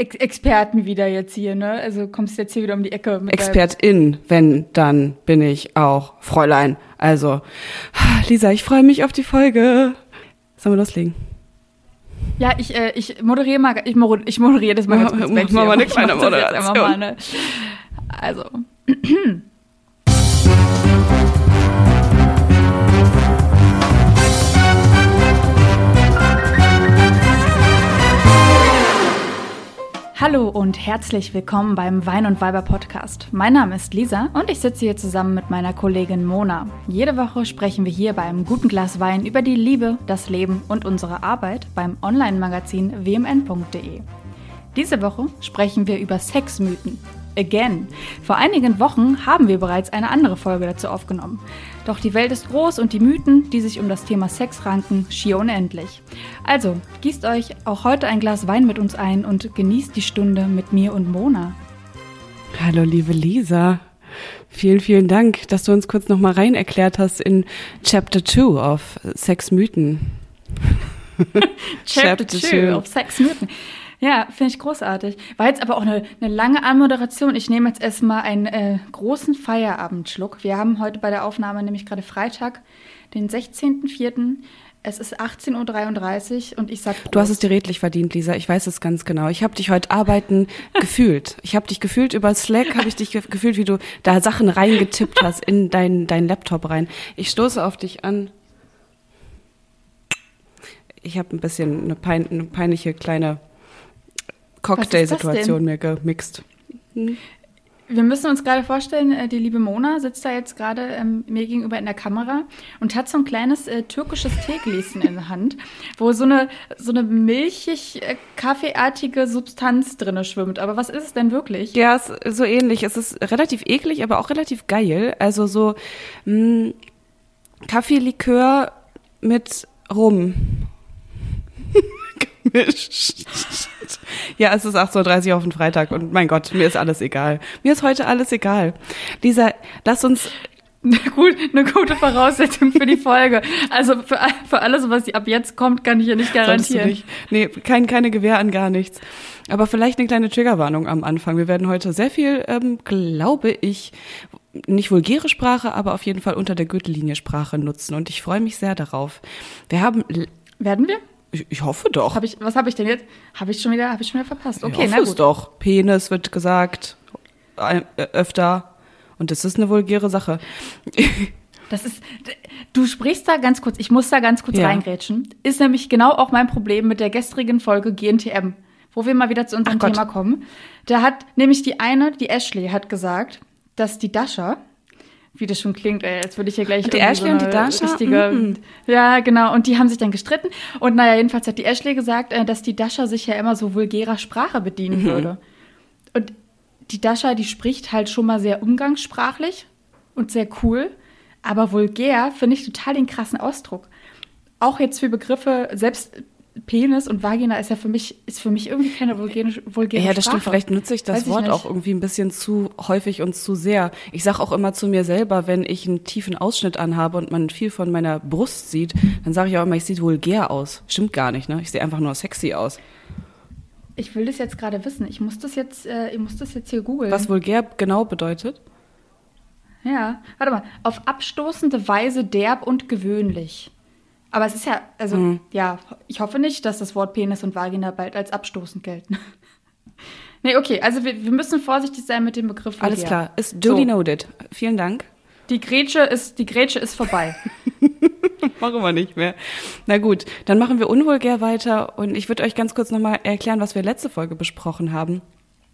Ex Experten wieder jetzt hier, ne? Also kommst jetzt hier wieder um die Ecke. Mit Expertin, wenn, dann bin ich auch Fräulein. Also, Lisa, ich freue mich auf die Folge. Sollen wir loslegen? Ja, ich, äh, ich moderiere mal, ich, moderiere, ich moderiere das mal ganz kurz Mach mal eine kleine Moderation. Mal, ne? Also. Hallo und herzlich willkommen beim Wein und Weiber Podcast. Mein Name ist Lisa und ich sitze hier zusammen mit meiner Kollegin Mona. Jede Woche sprechen wir hier beim guten Glas Wein über die Liebe, das Leben und unsere Arbeit beim Online-Magazin wmn.de. Diese Woche sprechen wir über Sexmythen. Again. Vor einigen Wochen haben wir bereits eine andere Folge dazu aufgenommen. Doch die Welt ist groß und die Mythen, die sich um das Thema Sex ranken, schier unendlich. Also, gießt euch auch heute ein Glas Wein mit uns ein und genießt die Stunde mit mir und Mona. Hallo, liebe Lisa. Vielen, vielen Dank, dass du uns kurz nochmal rein erklärt hast in Chapter 2 of Sexmythen. Chapter 2 of Sexmythen. Ja, finde ich großartig. War jetzt aber auch eine, eine lange Anmoderation. Ich nehme jetzt erstmal einen äh, großen Feierabendschluck. Wir haben heute bei der Aufnahme nämlich gerade Freitag, den 16.04. Es ist 18.33 Uhr und ich sag Prost. Du hast es dir redlich verdient, Lisa. Ich weiß es ganz genau. Ich habe dich heute arbeiten gefühlt. Ich habe dich gefühlt über Slack, habe ich dich gefühlt, wie du da Sachen reingetippt hast in deinen dein Laptop rein. Ich stoße auf dich an. Ich habe ein bisschen eine, pein, eine peinliche kleine Cocktail-Situation mir gemixt. Hm. Wir müssen uns gerade vorstellen, äh, die liebe Mona sitzt da jetzt gerade ähm, mir gegenüber in der Kamera und hat so ein kleines äh, türkisches Teegläschen in der Hand, wo so eine, so eine milchig äh, kaffeeartige Substanz drinne schwimmt. Aber was ist es denn wirklich? Ja, es ist so ähnlich. Es ist relativ eklig, aber auch relativ geil. Also so mh, hm, Kaffeelikör mit Rum. Ja, es ist 8.30 Uhr auf den Freitag und mein Gott, mir ist alles egal. Mir ist heute alles egal. Lisa, lass uns eine, gut, eine gute Voraussetzung für die Folge. Also für, für alles, was ab jetzt kommt, kann ich ja nicht garantieren. Nicht. Nee, kein, keine Gewähr an gar nichts. Aber vielleicht eine kleine Triggerwarnung am Anfang. Wir werden heute sehr viel, ähm, glaube ich, nicht vulgäre Sprache, aber auf jeden Fall unter der Gürtellinie Sprache nutzen. Und ich freue mich sehr darauf. Wir haben. Werden wir? Ich, ich hoffe doch. Hab ich, was habe ich denn jetzt? Habe ich schon wieder, habe ich schon wieder verpasst? Okay, ich hoffe na gut. Es doch. Penis wird gesagt äh, öfter und das ist eine vulgäre Sache. Das ist, du sprichst da ganz kurz, ich muss da ganz kurz ja. reingrätschen. Ist nämlich genau auch mein Problem mit der gestrigen Folge GNTM, wo wir mal wieder zu unserem Thema kommen. Da hat nämlich die eine, die Ashley, hat gesagt, dass die Dasha, wie das schon klingt, ey, als würde ich hier gleich die Ashley so und die Dasha? richtige. Mm -mm. Ja, genau. Und die haben sich dann gestritten. Und naja, jedenfalls hat die Ashley gesagt, äh, dass die Dasha sich ja immer so vulgärer Sprache bedienen mhm. würde. Und die Dasha, die spricht halt schon mal sehr umgangssprachlich und sehr cool. Aber vulgär finde ich total den krassen Ausdruck. Auch jetzt für Begriffe, selbst Penis und Vagina ist ja für mich, ist für mich irgendwie keine vulgäre, vulgäre Ja, das Sprache. stimmt. Vielleicht nutze ich das Weiß Wort ich auch irgendwie ein bisschen zu häufig und zu sehr. Ich sage auch immer zu mir selber, wenn ich einen tiefen Ausschnitt anhabe und man viel von meiner Brust sieht, dann sage ich auch immer, ich sehe vulgär aus. Stimmt gar nicht, ne? Ich sehe einfach nur sexy aus. Ich will das jetzt gerade wissen. Ich muss das jetzt, äh, ich muss das jetzt hier googeln. Was vulgär genau bedeutet? Ja, warte mal. Auf abstoßende Weise derb und gewöhnlich. Aber es ist ja, also, mhm. ja, ich hoffe nicht, dass das Wort Penis und Vagina bald als abstoßend gelten. nee, okay, also wir, wir müssen vorsichtig sein mit dem Begriff. Alles klar, ist duly so. noted. Vielen Dank. Die Grätsche ist, die Grätsche ist vorbei. machen wir nicht mehr. Na gut, dann machen wir unvulgär weiter und ich würde euch ganz kurz nochmal erklären, was wir letzte Folge besprochen haben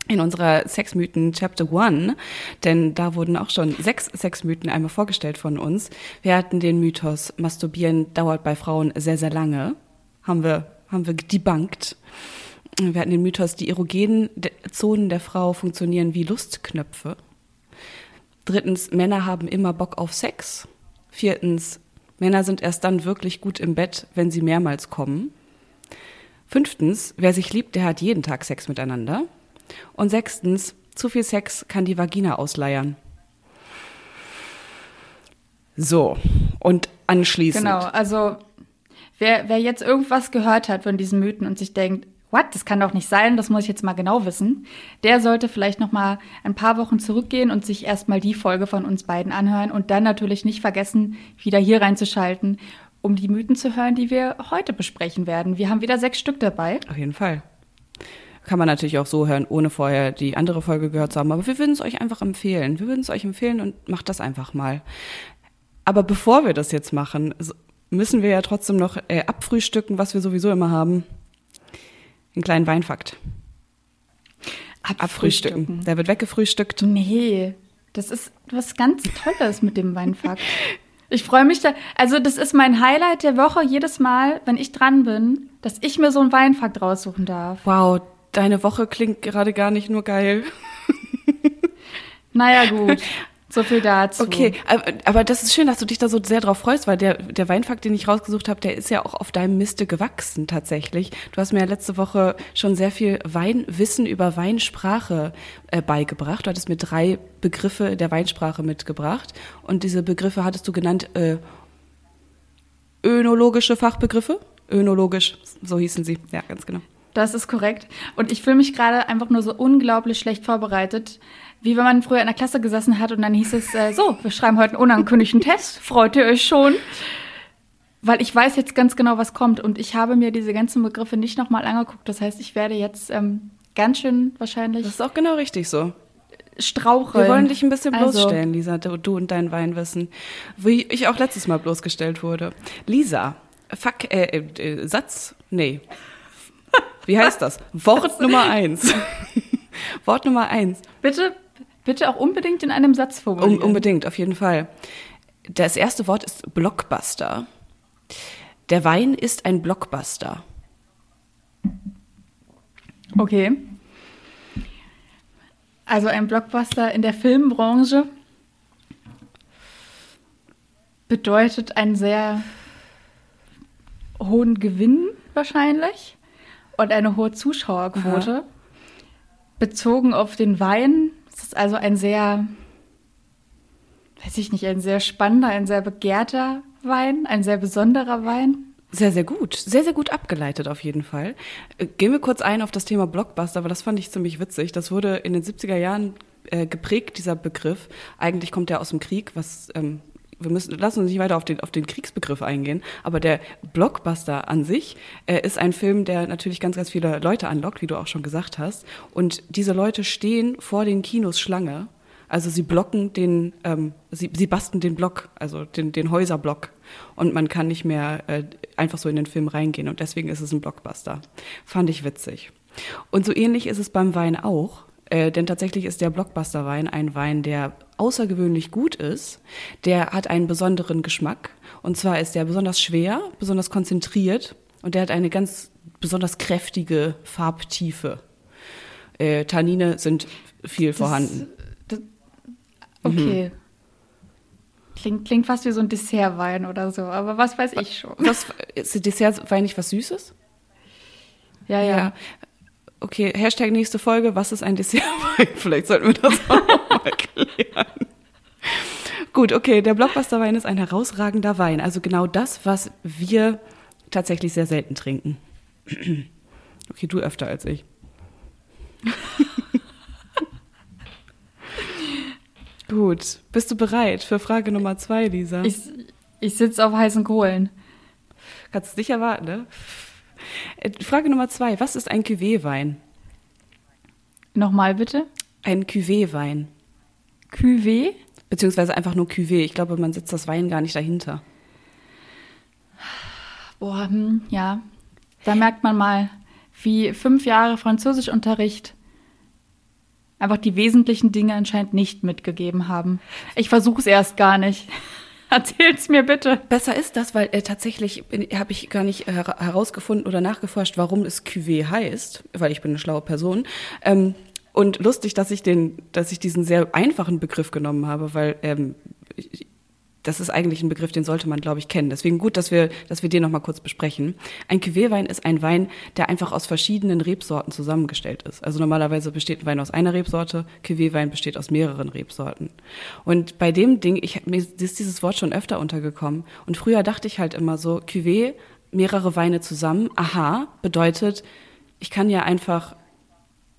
in unserer Sexmythen Chapter One, denn da wurden auch schon sechs Sexmythen einmal vorgestellt von uns. Wir hatten den Mythos, Masturbieren dauert bei Frauen sehr, sehr lange. Haben wir, haben wir debunked. Wir hatten den Mythos, die erogenen Zonen der Frau funktionieren wie Lustknöpfe. Drittens, Männer haben immer Bock auf Sex. Viertens, Männer sind erst dann wirklich gut im Bett, wenn sie mehrmals kommen. Fünftens, wer sich liebt, der hat jeden Tag Sex miteinander. Und sechstens, zu viel Sex kann die Vagina ausleiern. So, und anschließend. Genau, also wer, wer jetzt irgendwas gehört hat von diesen Mythen und sich denkt, what, das kann doch nicht sein, das muss ich jetzt mal genau wissen, der sollte vielleicht noch mal ein paar Wochen zurückgehen und sich erstmal die Folge von uns beiden anhören und dann natürlich nicht vergessen, wieder hier reinzuschalten, um die Mythen zu hören, die wir heute besprechen werden. Wir haben wieder sechs Stück dabei. Auf jeden Fall. Kann man natürlich auch so hören, ohne vorher die andere Folge gehört zu haben. Aber wir würden es euch einfach empfehlen. Wir würden es euch empfehlen und macht das einfach mal. Aber bevor wir das jetzt machen, müssen wir ja trotzdem noch äh, abfrühstücken, was wir sowieso immer haben. Einen kleinen Weinfakt. Abfrühstücken. Abfrühstücken. Der wird weggefrühstückt. Nee, das ist was ganz Tolles mit dem Weinfakt. Ich freue mich da. Also, das ist mein Highlight der Woche jedes Mal, wenn ich dran bin, dass ich mir so einen Weinfakt raussuchen darf. Wow, deine Woche klingt gerade gar nicht nur geil. Naja, gut. So viel dazu. Okay, aber, das ist schön, dass du dich da so sehr drauf freust, weil der, der Weinfakt, den ich rausgesucht habe, der ist ja auch auf deinem Miste gewachsen tatsächlich. Du hast mir ja letzte Woche schon sehr viel Weinwissen über Weinsprache äh, beigebracht. Du hattest mir drei Begriffe der Weinsprache mitgebracht und diese Begriffe hattest du genannt äh, önologische Fachbegriffe. Önologisch, so hießen sie. Ja, ganz genau. Das ist korrekt. Und ich fühle mich gerade einfach nur so unglaublich schlecht vorbereitet, wie wenn man früher in der Klasse gesessen hat und dann hieß es, äh, so, wir schreiben heute einen unangekündigten Test. Freut ihr euch schon? Weil ich weiß jetzt ganz genau, was kommt. Und ich habe mir diese ganzen Begriffe nicht nochmal angeguckt. Das heißt, ich werde jetzt ähm, ganz schön wahrscheinlich. Das ist auch genau richtig so. Straucheln. Wir wollen dich ein bisschen also bloßstellen, also. Lisa, du, du und dein Weinwissen. Wie ich auch letztes Mal bloßgestellt wurde. Lisa, fuck, äh, äh, Satz, nee. Wie heißt das? Wort Nummer eins. Wort Nummer eins. Bitte Bitte auch unbedingt in einem Satz formulieren. Um, unbedingt, auf jeden Fall. Das erste Wort ist Blockbuster. Der Wein ist ein Blockbuster. Okay. Also ein Blockbuster in der Filmbranche bedeutet einen sehr hohen Gewinn wahrscheinlich und eine hohe Zuschauerquote. Aha. Bezogen auf den Wein es ist also ein sehr, weiß ich nicht, ein sehr spannender, ein sehr begehrter Wein, ein sehr besonderer Wein. Sehr, sehr gut. Sehr, sehr gut abgeleitet auf jeden Fall. Äh, gehen wir kurz ein auf das Thema Blockbuster, weil das fand ich ziemlich witzig. Das wurde in den 70er Jahren äh, geprägt, dieser Begriff. Eigentlich kommt der aus dem Krieg, was ähm, wir müssen, lassen uns nicht weiter auf den, auf den Kriegsbegriff eingehen, aber der Blockbuster an sich äh, ist ein Film, der natürlich ganz, ganz viele Leute anlockt, wie du auch schon gesagt hast. Und diese Leute stehen vor den Kinos Schlange. Also sie blocken den, ähm, sie, sie basten den Block, also den, den Häuserblock. Und man kann nicht mehr äh, einfach so in den Film reingehen. Und deswegen ist es ein Blockbuster. Fand ich witzig. Und so ähnlich ist es beim Wein auch. Äh, denn tatsächlich ist der Blockbuster-Wein ein Wein, der außergewöhnlich gut ist. Der hat einen besonderen Geschmack. Und zwar ist der besonders schwer, besonders konzentriert und der hat eine ganz besonders kräftige Farbtiefe. Äh, Tannine sind viel das, vorhanden. Das, okay. Mhm. Klingt, klingt fast wie so ein Dessertwein oder so, aber was weiß ich schon. Was, ist Dessertwein nicht was Süßes? Ja, ja. ja. Okay, Hashtag nächste Folge, was ist ein Dessertwein? Vielleicht sollten wir das auch mal klären. Gut, okay, der Blockbusterwein ist ein herausragender Wein. Also genau das, was wir tatsächlich sehr selten trinken. Okay, du öfter als ich. Gut, bist du bereit für Frage Nummer zwei, Lisa? Ich, ich sitze auf heißen Kohlen. Kannst du nicht erwarten, ne? Äh, Frage Nummer zwei. Was ist ein Cuvée-Wein? Nochmal bitte? Ein Cuvée-Wein. Cuvée? Beziehungsweise einfach nur Cuvée. Ich glaube, man setzt das Wein gar nicht dahinter. Boah, hm, ja. Da merkt man mal, wie fünf Jahre Französischunterricht einfach die wesentlichen Dinge anscheinend nicht mitgegeben haben. Ich versuche es erst gar nicht. Erzähl's mir bitte. Besser ist das, weil äh, tatsächlich habe ich gar nicht äh, herausgefunden oder nachgeforscht, warum es Cuvée heißt, weil ich bin eine schlaue Person. Ähm, und lustig, dass ich den, dass ich diesen sehr einfachen Begriff genommen habe, weil ähm, das ist eigentlich ein Begriff, den sollte man, glaube ich, kennen. Deswegen gut, dass wir, dass wir den noch mal kurz besprechen. Ein Cuvée-Wein ist ein Wein, der einfach aus verschiedenen Rebsorten zusammengestellt ist. Also normalerweise besteht ein Wein aus einer Rebsorte, Cuvée-Wein besteht aus mehreren Rebsorten. Und bei dem Ding, ich, mir ist dieses Wort schon öfter untergekommen. Und früher dachte ich halt immer so, Cuvée, mehrere Weine zusammen, aha, bedeutet, ich kann ja einfach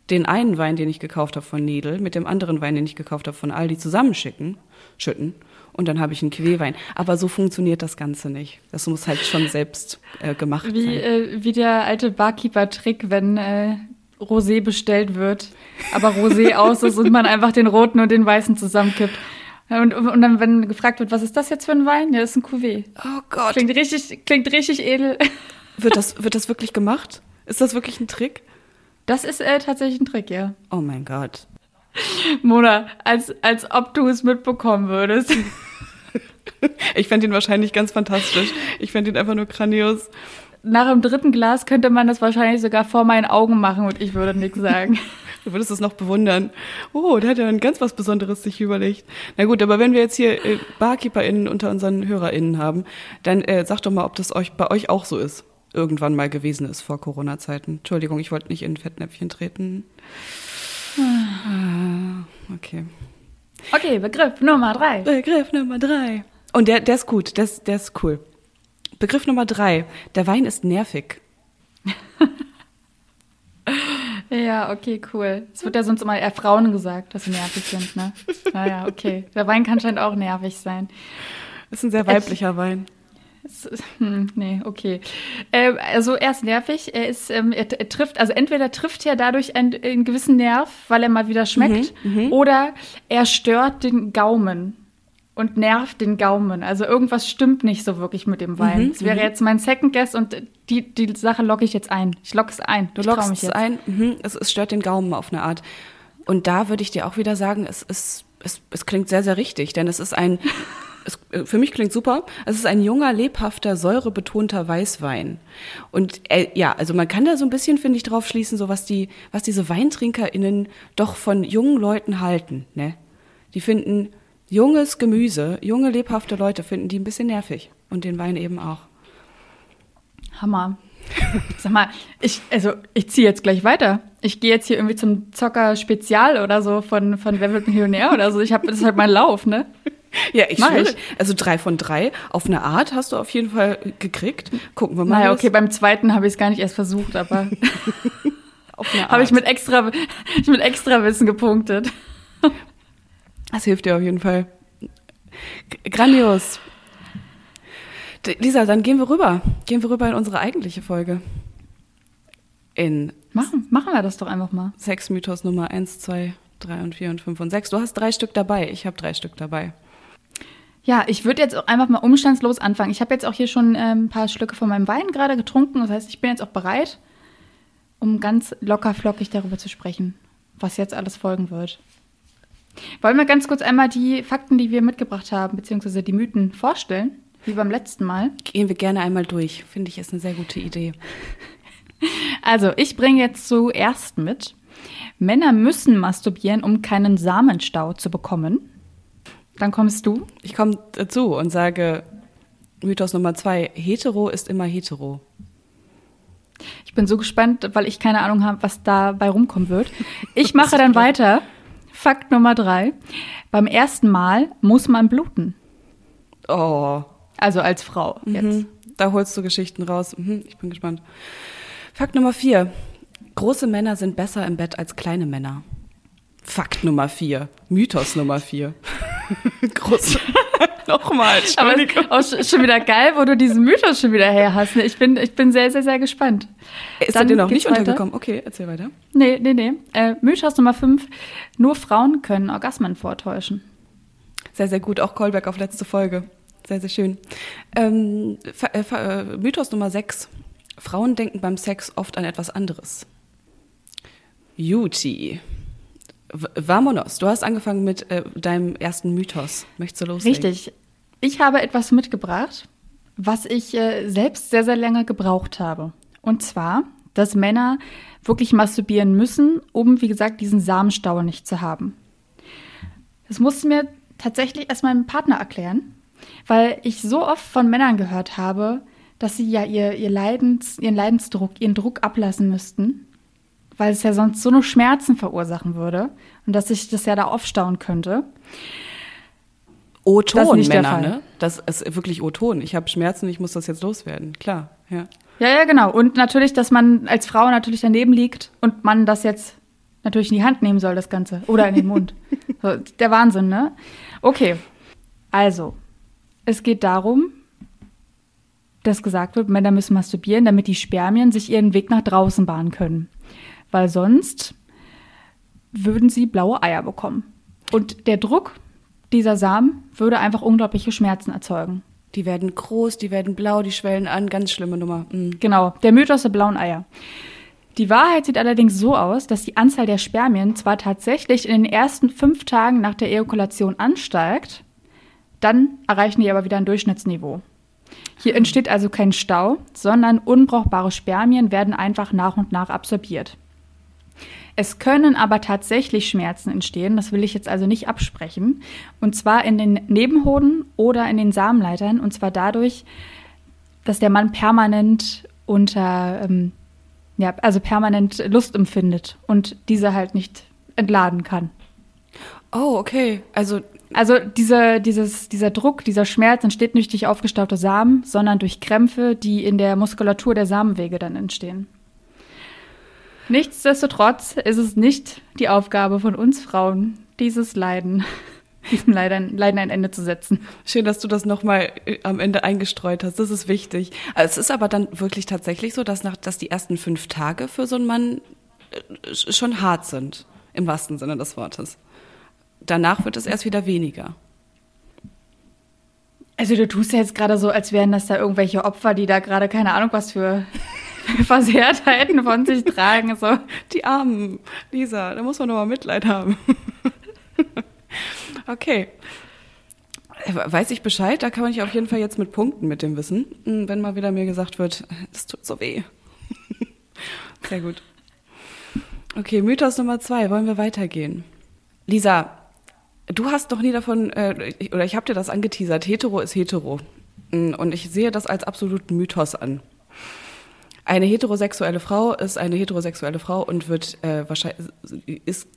den einen Wein, den ich gekauft habe von Nedel, mit dem anderen Wein, den ich gekauft habe von Aldi zusammenschicken, schütten und dann habe ich einen Quellwein. Aber so funktioniert das Ganze nicht. Das muss halt schon selbst äh, gemacht wie, sein. Äh, wie der alte Barkeeper-Trick, wenn äh, Rosé bestellt wird, aber Rosé aus ist und man einfach den roten und den weißen zusammenkippt. Und, und dann, wenn gefragt wird, was ist das jetzt für ein Wein? Ja, das ist ein Cuvée. Oh Gott. Klingt richtig, klingt richtig edel. Wird das, wird das wirklich gemacht? Ist das wirklich ein Trick? Das ist äh, tatsächlich ein Trick, ja. Oh mein Gott. Mona, als, als ob du es mitbekommen würdest. Ich fände ihn wahrscheinlich ganz fantastisch. Ich fände ihn einfach nur grandios. Nach dem dritten Glas könnte man das wahrscheinlich sogar vor meinen Augen machen und ich würde nichts sagen. Du würdest es noch bewundern. Oh, der hat ja ein ganz was Besonderes sich überlegt. Na gut, aber wenn wir jetzt hier äh, BarkeeperInnen unter unseren HörerInnen haben, dann äh, sag doch mal, ob das euch bei euch auch so ist. Irgendwann mal gewesen ist vor Corona-Zeiten. Entschuldigung, ich wollte nicht in Fettnäpfchen treten. Ah, okay. Okay, Begriff Nummer drei. Begriff Nummer drei. Und der, der ist gut, der ist, der ist cool. Begriff Nummer drei. Der Wein ist nervig. Ja, okay, cool. Es wird ja sonst immer eher Frauen gesagt, dass sie nervig sind, ne? Naja, okay. Der Wein kann scheint auch nervig sein. Ist ein sehr weiblicher ich, Wein. Ist, hm, nee, okay. Äh, also er ist nervig. Er ist, ähm, er, er, trifft, also entweder trifft er dadurch einen, einen gewissen Nerv, weil er mal wieder schmeckt, mhm, mhm. oder er stört den Gaumen und nervt den Gaumen. Also irgendwas stimmt nicht so wirklich mit dem Wein. Mhm, das wäre mhm. jetzt mein Second Guess und die, die Sache locke ich jetzt ein. Ich locke es ein. Du lockst es ein. Mhm. Es, es, stört den Gaumen auf eine Art. Und da würde ich dir auch wieder sagen, es, es, es, es klingt sehr, sehr richtig, denn es ist ein, es, für mich klingt super, es ist ein junger, lebhafter, säurebetonter Weißwein. Und äh, ja, also man kann da so ein bisschen, finde ich, drauf schließen, so was die, was diese WeintrinkerInnen doch von jungen Leuten halten, ne? Die finden, junges Gemüse, junge, lebhafte Leute finden die ein bisschen nervig. Und den Wein eben auch. Hammer. Sag mal, ich, also ich ziehe jetzt gleich weiter. Ich gehe jetzt hier irgendwie zum Zocker Spezial oder so von, von Wer wird Millionär oder so. Ich habe das ist halt mein Lauf, ne? Ja, ich Mach schwöre. Ich. Also drei von drei auf eine Art hast du auf jeden Fall gekriegt. Gucken wir mal. Naja, okay, beim zweiten habe ich es gar nicht erst versucht, aber habe ich mit extra, ich mit extra Wissen gepunktet. Das hilft dir auf jeden Fall. Grandios. Lisa, dann gehen wir rüber. Gehen wir rüber in unsere eigentliche Folge. In machen, machen wir das doch einfach mal. Sexmythos Nummer 1, 2, 3 und 4 und 5 und 6. Du hast drei Stück dabei. Ich habe drei Stück dabei. Ja, ich würde jetzt auch einfach mal umstandslos anfangen. Ich habe jetzt auch hier schon äh, ein paar Schlücke von meinem Wein gerade getrunken. Das heißt, ich bin jetzt auch bereit, um ganz locker flockig darüber zu sprechen, was jetzt alles folgen wird. Wollen wir ganz kurz einmal die Fakten, die wir mitgebracht haben, beziehungsweise die Mythen vorstellen, wie beim letzten Mal? Gehen wir gerne einmal durch. Finde ich, ist eine sehr gute Idee. Also, ich bringe jetzt zuerst mit. Männer müssen masturbieren, um keinen Samenstau zu bekommen. Dann kommst du. Ich komme dazu und sage Mythos Nummer zwei: Hetero ist immer hetero. Ich bin so gespannt, weil ich keine Ahnung habe, was dabei rumkommen wird. Ich mache dann weiter Fakt Nummer drei. Beim ersten Mal muss man bluten. Oh. Also als Frau mhm. jetzt. Da holst du Geschichten raus. Mhm. Ich bin gespannt. Fakt Nummer vier. Große Männer sind besser im Bett als kleine Männer. Fakt Nummer vier. Mythos Nummer vier. Große. Nochmal, Aber auch schon wieder geil, wo du diesen Mythos schon wieder her hast. Ne? Ich bin, ich bin sehr, sehr, sehr gespannt. Ist Dann dir noch nicht weiter. untergekommen? Okay, erzähl weiter. Nee, nee, nee. Äh, Mythos Nummer 5. Nur Frauen können Orgasmen vortäuschen. Sehr, sehr gut. Auch Callback auf letzte Folge. Sehr, sehr schön. Ähm, äh, äh, Mythos Nummer 6. Frauen denken beim Sex oft an etwas anderes. Juti. Vamonos, du hast angefangen mit äh, deinem ersten Mythos. Möchtest du loslegen? Richtig. Ich habe etwas mitgebracht, was ich äh, selbst sehr, sehr lange gebraucht habe. Und zwar, dass Männer wirklich masturbieren müssen, um, wie gesagt, diesen Samenstau nicht zu haben. Das musste mir tatsächlich erst meinem Partner erklären, weil ich so oft von Männern gehört habe, dass sie ja ihr, ihr Leidens, ihren Leidensdruck, ihren Druck ablassen müssten weil es ja sonst so nur Schmerzen verursachen würde und dass sich das ja da aufstauen könnte. O-Ton, Männer, ne? Das ist wirklich O-Ton. Ich habe Schmerzen, ich muss das jetzt loswerden. Klar, ja. Ja, ja, genau. Und natürlich, dass man als Frau natürlich daneben liegt und man das jetzt natürlich in die Hand nehmen soll, das Ganze. Oder in den Mund. so, der Wahnsinn, ne? Okay. Also, es geht darum, dass gesagt wird, Männer müssen masturbieren, damit die Spermien sich ihren Weg nach draußen bahnen können. Weil sonst würden sie blaue Eier bekommen. Und der Druck dieser Samen würde einfach unglaubliche Schmerzen erzeugen. Die werden groß, die werden blau, die schwellen an, ganz schlimme Nummer. Mhm. Genau, der Mythos der blauen Eier. Die Wahrheit sieht allerdings so aus, dass die Anzahl der Spermien zwar tatsächlich in den ersten fünf Tagen nach der Ejakulation ansteigt, dann erreichen die aber wieder ein Durchschnittsniveau. Hier entsteht also kein Stau, sondern unbrauchbare Spermien werden einfach nach und nach absorbiert. Es können aber tatsächlich Schmerzen entstehen, das will ich jetzt also nicht absprechen, und zwar in den Nebenhoden oder in den Samenleitern, und zwar dadurch, dass der Mann permanent unter, ähm, ja, also permanent Lust empfindet und diese halt nicht entladen kann. Oh, okay. Also also diese, dieses, dieser Druck, dieser Schmerz entsteht nicht durch aufgestaute Samen, sondern durch Krämpfe, die in der Muskulatur der Samenwege dann entstehen. Nichtsdestotrotz ist es nicht die Aufgabe von uns Frauen, dieses Leiden, diesem Leiden, Leiden ein Ende zu setzen. Schön, dass du das nochmal äh, am Ende eingestreut hast. Das ist wichtig. Es ist aber dann wirklich tatsächlich so, dass, nach, dass die ersten fünf Tage für so einen Mann äh, schon hart sind, im wahrsten Sinne des Wortes. Danach wird es erst wieder weniger. Also du tust ja jetzt gerade so, als wären das da irgendwelche Opfer, die da gerade keine Ahnung was für Versehrtheiten von sich tragen. So. Die Armen, Lisa, da muss man doch mal Mitleid haben. okay. Weiß ich Bescheid, da kann man sich auf jeden Fall jetzt mit punkten mit dem Wissen, hm, wenn mal wieder mir gesagt wird, das tut so weh. Sehr gut. Okay, Mythos Nummer zwei, wollen wir weitergehen? Lisa, Du hast doch nie davon, äh, oder ich habe dir das angeteasert, hetero ist hetero. Mm, und ich sehe das als absoluten Mythos an. Eine heterosexuelle Frau ist eine heterosexuelle Frau und wird äh, wahrscheinlich ist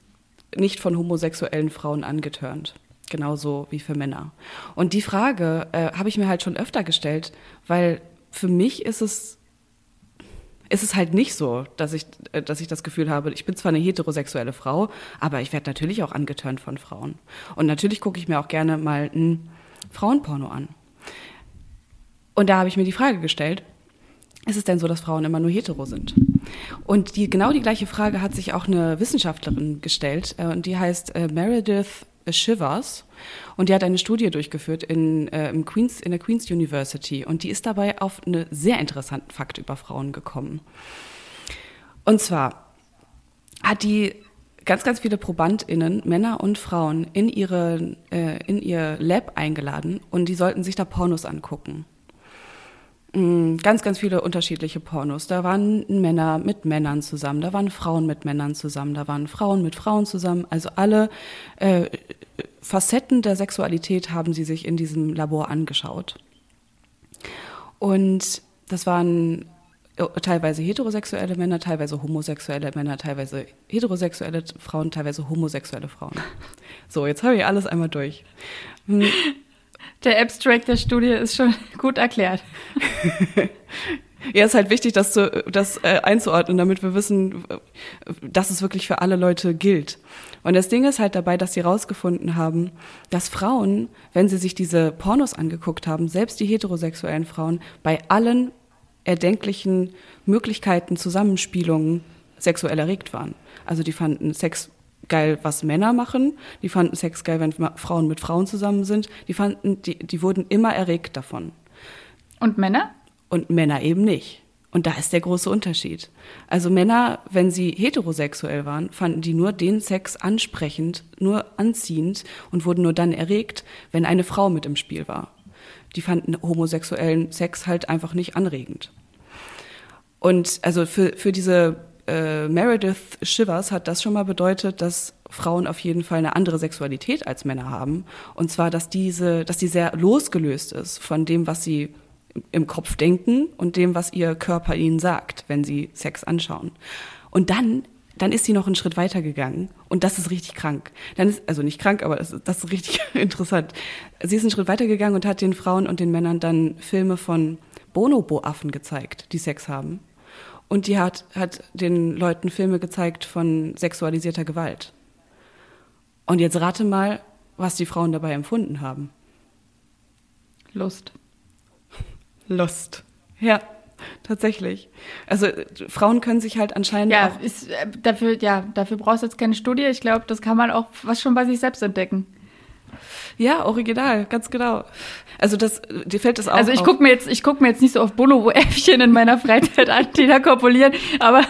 nicht von homosexuellen Frauen angetörnt. Genauso wie für Männer. Und die Frage äh, habe ich mir halt schon öfter gestellt, weil für mich ist es ist es halt nicht so, dass ich, äh, dass ich das Gefühl habe, ich bin zwar eine heterosexuelle Frau, aber ich werde natürlich auch angeturnt von Frauen. Und natürlich gucke ich mir auch gerne mal ein Frauenporno an. Und da habe ich mir die Frage gestellt, ist es denn so, dass Frauen immer nur hetero sind? Und die, genau die gleiche Frage hat sich auch eine Wissenschaftlerin gestellt, äh, und die heißt äh, Meredith Shivers. Und die hat eine Studie durchgeführt in, äh, im Queens, in der Queen's University. Und die ist dabei auf einen sehr interessanten Fakt über Frauen gekommen. Und zwar hat die ganz, ganz viele ProbandInnen, Männer und Frauen, in, ihre, äh, in ihr Lab eingeladen und die sollten sich da Pornos angucken. Mm, ganz, ganz viele unterschiedliche Pornos. Da waren Männer mit Männern zusammen, da waren Frauen mit Männern zusammen, da waren Frauen mit Frauen zusammen. Also alle äh, Facetten der Sexualität haben sie sich in diesem Labor angeschaut. Und das waren äh, teilweise heterosexuelle Männer, teilweise homosexuelle Männer, teilweise heterosexuelle Frauen, teilweise homosexuelle Frauen. So, jetzt habe ich alles einmal durch. Der Abstract der Studie ist schon gut erklärt. Ja, ist halt wichtig, das, zu, das äh, einzuordnen, damit wir wissen, dass es wirklich für alle Leute gilt. Und das Ding ist halt dabei, dass sie herausgefunden haben, dass Frauen, wenn sie sich diese Pornos angeguckt haben, selbst die heterosexuellen Frauen, bei allen erdenklichen Möglichkeiten, Zusammenspielungen sexuell erregt waren. Also die fanden Sex geil, was Männer machen. Die fanden Sex geil, wenn Frauen mit Frauen zusammen sind. Die fanden, die, die wurden immer erregt davon. Und Männer? Und Männer eben nicht. Und da ist der große Unterschied. Also Männer, wenn sie heterosexuell waren, fanden die nur den Sex ansprechend, nur anziehend und wurden nur dann erregt, wenn eine Frau mit im Spiel war. Die fanden homosexuellen Sex halt einfach nicht anregend. Und also für, für diese äh, Meredith Shivers hat das schon mal bedeutet, dass Frauen auf jeden Fall eine andere Sexualität als Männer haben. Und zwar, dass diese, dass die sehr losgelöst ist von dem, was sie im Kopf denken und dem, was ihr Körper ihnen sagt, wenn sie Sex anschauen. Und dann, dann ist sie noch einen Schritt weiter gegangen und das ist richtig krank. Dann ist, also nicht krank, aber das, das ist richtig interessant. Sie ist einen Schritt weiter gegangen und hat den Frauen und den Männern dann Filme von Bonobo-Affen gezeigt, die Sex haben. Und die hat, hat den Leuten Filme gezeigt von sexualisierter Gewalt. Und jetzt rate mal, was die Frauen dabei empfunden haben. Lust. Lust. Ja, tatsächlich. Also Frauen können sich halt anscheinend Ja, auch ist, äh, dafür, ja, dafür brauchst du jetzt keine Studie. Ich glaube, das kann man auch was schon bei sich selbst entdecken. Ja, original, ganz genau. Also das, dir fällt das auch also ich gucke mir jetzt, ich guck mir jetzt nicht so auf Bonobo-Äffchen in meiner Freizeit an, die da kopulieren, aber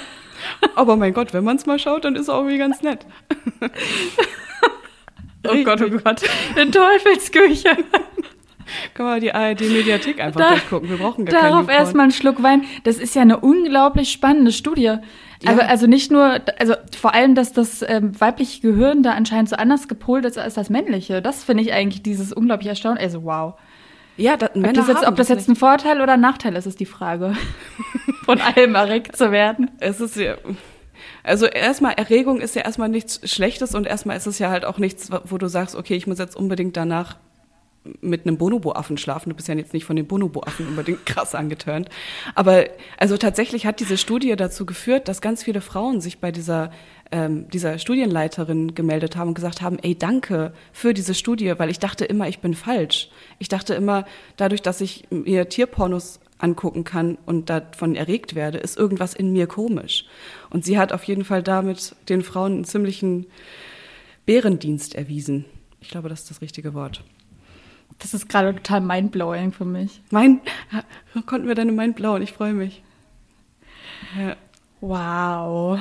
Aber mein Gott, wenn man es mal schaut, dann ist es auch irgendwie ganz nett. oh Gott, oh Gott, in Teufelsküche. Kann man die ARD-Mediathek einfach Da- durchgucken. Wir brauchen gar Darauf erstmal einen Schluck Wein. Das ist ja eine unglaublich spannende Studie. Also, Ja. also nicht nur, also vor allem, dass das ähm, weibliche Gehirn da anscheinend so anders gepolt ist als das männliche. Das finde ich eigentlich dieses unglaublich erstaunlich. Also wow. Ja, da, Ob Männer das, jetzt, ob das jetzt ein Vorteil oder ein Nachteil ist, ist die Frage. Von allem erregt zu werden. Es ist ja. Also erstmal, Erregung ist ja erstmal nichts Schlechtes und erstmal ist es ja halt auch nichts, wo du sagst, okay, ich muss jetzt unbedingt danach mit einem Bonobo-Affen schlafen. Du bist ja jetzt nicht von den Bonobo-Affen unbedingt krass angeturnt. Aber also tatsächlich hat diese Studie dazu geführt, dass ganz viele Frauen sich bei dieser, ähm, dieser Studienleiterin gemeldet haben und gesagt haben, ey, danke für diese Studie, weil ich dachte immer, ich bin falsch. Ich dachte immer, dadurch, dass ich mir Tierpornos angucken kann und davon erregt werde, ist irgendwas in mir komisch. Und sie hat auf jeden Fall damit den Frauen einen ziemlichen Bärendienst erwiesen. Ich glaube, das ist das richtige Wort. Das ist gerade total mindblowing für mich. Mein, konnten wir deine Mind blauen, ich freue mich. Ja. Wow.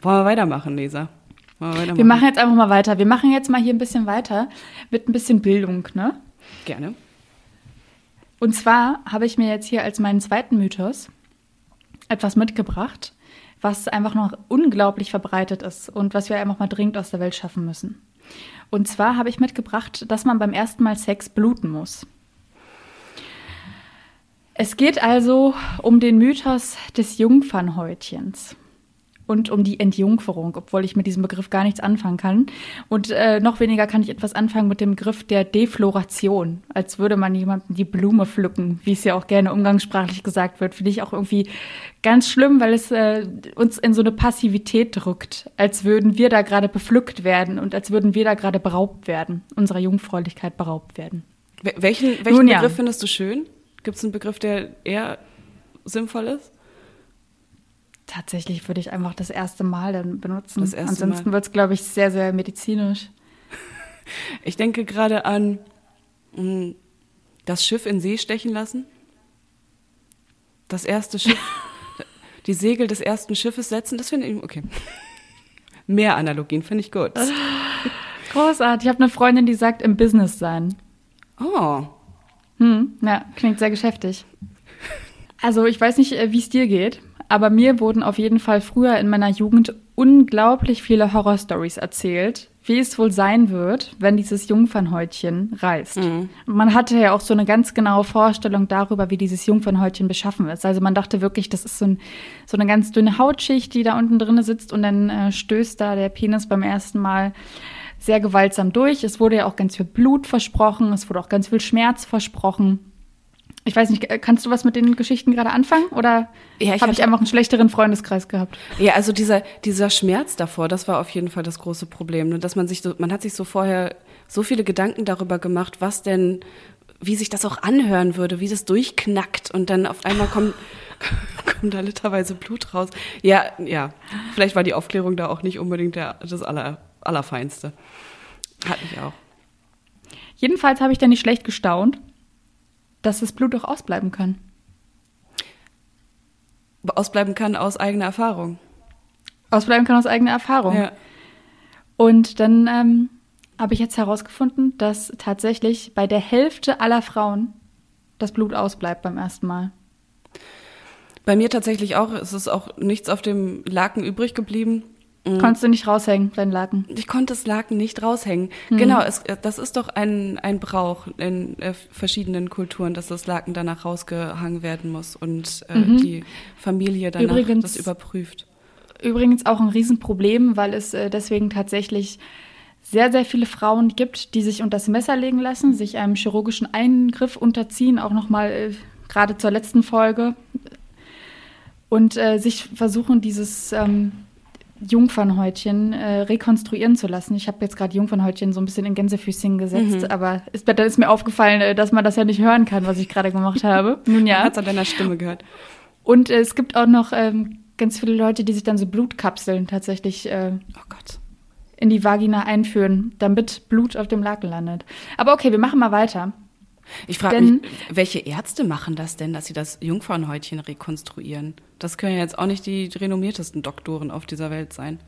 Wollen wir weitermachen, Leser? Wir weitermachen? Wir machen jetzt einfach mal weiter. Wir machen jetzt mal hier ein bisschen weiter mit ein bisschen Bildung, ne? Gerne. Und zwar habe ich mir jetzt hier als meinen zweiten Mythos etwas mitgebracht, was einfach noch unglaublich verbreitet ist und was wir einfach mal dringend aus der Welt schaffen müssen. Und zwar habe ich mitgebracht, dass man beim ersten Mal Sex bluten muss. Es geht also um den Mythos des Jungfernhäutchens und um die Entjungferung, obwohl ich mit diesem Begriff gar nichts anfangen kann. Und äh, noch weniger kann ich etwas anfangen mit dem Begriff der Defloration, als würde man jemandem die Blume pflücken, wie es ja auch gerne umgangssprachlich gesagt wird. Finde ich auch irgendwie ganz schlimm, weil es äh, uns in so eine Passivität drückt, als würden wir da gerade bepflückt werden und als würden wir da gerade beraubt werden, unserer Jungfräulichkeit beraubt werden. Wel- Welchen, welchen Nun ja. Begriff findest du schön? Gibt es einen Begriff, der eher sinnvoll ist? Tatsächlich würde ich einfach das erste Mal dann benutzen. Das erste Ansonsten wird es, glaube ich, sehr, sehr medizinisch. Ich denke gerade an mh, das Schiff in See stechen lassen. Das erste Schiff, die Segel des ersten Schiffes setzen, das finde ich, okay. Mehr Analogien finde ich gut. Großartig. Ich habe eine Freundin, die sagt, im Business sein. Oh, Hm, ja, klingt sehr geschäftig. Also ich weiß nicht, äh, wie es dir geht, aber mir wurden auf jeden Fall früher in meiner Jugend unglaublich viele Horrorstories erzählt, wie es wohl sein wird, wenn dieses Jungfernhäutchen reißt. Und man hatte ja auch so eine ganz genaue Vorstellung darüber, wie dieses Jungfernhäutchen beschaffen ist. Also man dachte wirklich, das ist so, ein, so eine ganz dünne Hautschicht, die da unten drin sitzt und dann äh, stößt da der Penis beim ersten Mal sehr gewaltsam durch. Es wurde ja auch ganz viel Blut versprochen, es wurde auch ganz viel Schmerz versprochen. Ich weiß nicht, äh, kannst du was mit den Geschichten gerade anfangen oder Ja, ich habe ich einfach einen schlechteren Freundeskreis gehabt? Ja, also dieser, dieser Schmerz davor, das war auf jeden Fall das große Problem. Ne? Dass man sich so, man hat sich so vorher so viele Gedanken darüber gemacht, was denn, wie sich das auch anhören würde, wie das durchknackt und dann auf einmal kommt, kommt da literweise Blut raus. Ja, ja. Vielleicht war die Aufklärung da auch nicht unbedingt der, das aller, Allerfeinste. Hatte ich auch. Jedenfalls habe ich dann nicht schlecht gestaunt, dass das Blut doch ausbleiben kann. Ausbleiben kann aus eigener Erfahrung. Ausbleiben kann aus eigener Erfahrung. Ja. Und dann ähm, habe ich jetzt herausgefunden, dass tatsächlich bei der Hälfte aller Frauen das Blut ausbleibt beim ersten Mal. Bei mir tatsächlich auch. Es ist auch nichts auf dem Laken übrig geblieben. Konntest du nicht raushängen, dein Laken? Ich konnte das Laken nicht raushängen. Genau, es, das ist doch ein, ein Brauch in äh, verschiedenen Kulturen, dass das Laken danach rausgehangen werden muss und äh, die Familie danach Übrigens- das überprüft. Übrigens auch ein Riesenproblem, weil es äh, deswegen tatsächlich sehr, sehr viele Frauen gibt, die sich unter das Messer legen lassen, sich einem chirurgischen Eingriff unterziehen, auch nochmal äh, gerade zur letzten Folge. Und äh, sich versuchen, dieses ähm, Jungfernhäutchen äh, rekonstruieren zu lassen. Ich habe jetzt gerade Jungfernhäutchen so ein bisschen in Gänsefüßchen gesetzt, mhm. aber ist, dann ist mir aufgefallen, äh, dass man das ja nicht hören kann, was ich gerade gemacht habe. Nun ja. Hat es an deiner Stimme gehört. Und äh, es gibt auch noch ähm, ganz viele Leute, die sich dann so Blutkapseln tatsächlich äh, oh Gott. in die Vagina einführen, damit Blut auf dem Laken landet. Aber okay, wir machen mal weiter. Ich frage mich, welche Ärzte machen das denn, dass sie das Jungfernhäutchen rekonstruieren? Das können ja jetzt auch nicht die renommiertesten Doktoren auf dieser Welt sein.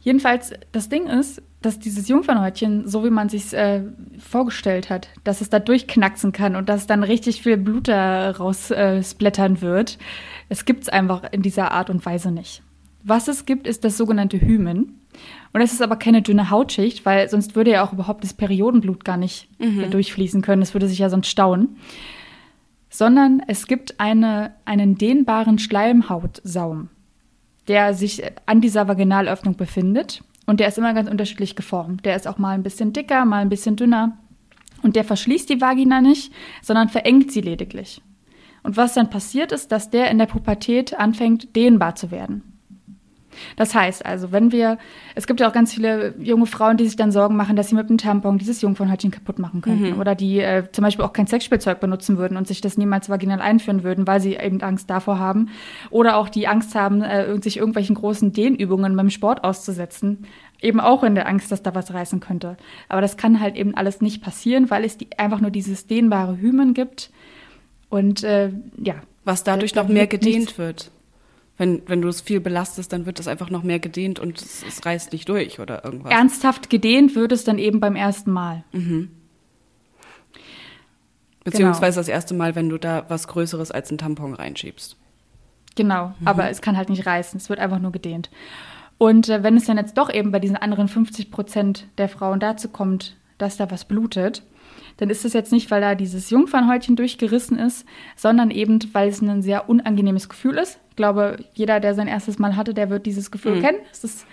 Jedenfalls, das Ding ist, dass dieses Jungfernhäutchen, so wie man sich äh, vorgestellt hat, dass es da durchknacksen kann und dass dann richtig viel Blut da raussplattern äh, wird, es gibt es einfach in dieser Art und Weise nicht. Was es gibt, ist das sogenannte Hymen. Und es ist aber keine dünne Hautschicht, weil sonst würde ja auch überhaupt das Periodenblut gar nicht mhm. durchfließen können. Es würde sich ja sonst stauen. Sondern es gibt eine, einen dehnbaren Schleimhautsaum, der sich an dieser Vaginalöffnung befindet. Und der ist immer ganz unterschiedlich geformt. Der ist auch mal ein bisschen dicker, mal ein bisschen dünner. Und der verschließt die Vagina nicht, sondern verengt sie lediglich. Und was dann passiert ist, dass der in der Pubertät anfängt, dehnbar zu werden. Das heißt also, wenn wir, es gibt ja auch ganz viele junge Frauen, die sich dann Sorgen machen, dass sie mit einem Tampon dieses Jungfernhäutchen kaputt machen könnten. Mhm. Oder die äh, zum Beispiel auch kein Sexspielzeug benutzen würden und sich das niemals vaginal einführen würden, weil sie eben Angst davor haben. Oder auch die Angst haben, äh, sich irgendwelchen großen Dehnübungen beim Sport auszusetzen. Eben auch in der Angst, dass da was reißen könnte. Aber das kann halt eben alles nicht passieren, weil es die, einfach nur dieses dehnbare Hymen gibt. Und äh, ja. Was dadurch noch mehr gedehnt wird wenn, wenn du es viel belastest, dann wird es einfach noch mehr gedehnt und es, es, reißt nicht durch oder irgendwas. Ernsthaft gedehnt wird es dann eben beim ersten Mal. Mhm. Beziehungsweise genau. das erste Mal, wenn du da was Größeres als ein Tampon reinschiebst. Genau, mhm. aber es kann halt nicht reißen, es wird einfach nur gedehnt. Und äh, wenn es dann jetzt doch eben bei diesen anderen 50 Prozent der Frauen dazu kommt, dass da was blutet, dann ist es jetzt nicht, weil da dieses Jungfernhäutchen durchgerissen ist, sondern eben, weil es ein sehr unangenehmes Gefühl ist. Ich glaube, jeder, der sein erstes Mal hatte, der wird dieses Gefühl mhm. kennen. Es ist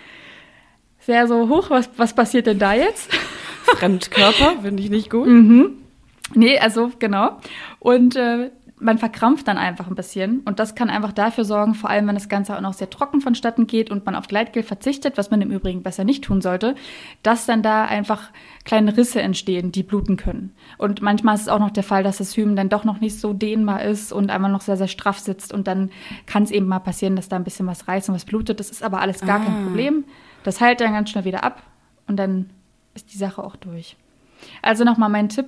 sehr so hoch, was, was passiert denn da jetzt? Fremdkörper, finde ich nicht gut. Mhm. Nee, also genau. Und äh, man verkrampft dann einfach ein bisschen. Und das kann einfach dafür sorgen, vor allem wenn das Ganze auch noch sehr trocken vonstatten geht und man auf Gleitgel verzichtet, was man im Übrigen besser nicht tun sollte, dass dann da einfach kleine Risse entstehen, die bluten können. Und manchmal ist es auch noch der Fall, dass das Hymen dann doch noch nicht so dehnbar ist und einmal noch sehr, sehr straff sitzt. Und dann kann es eben mal passieren, dass da ein bisschen was reißt und was blutet. Das ist aber alles gar ah. kein Problem. Das heilt dann ganz schnell wieder ab und dann ist die Sache auch durch. Also nochmal mein Tipp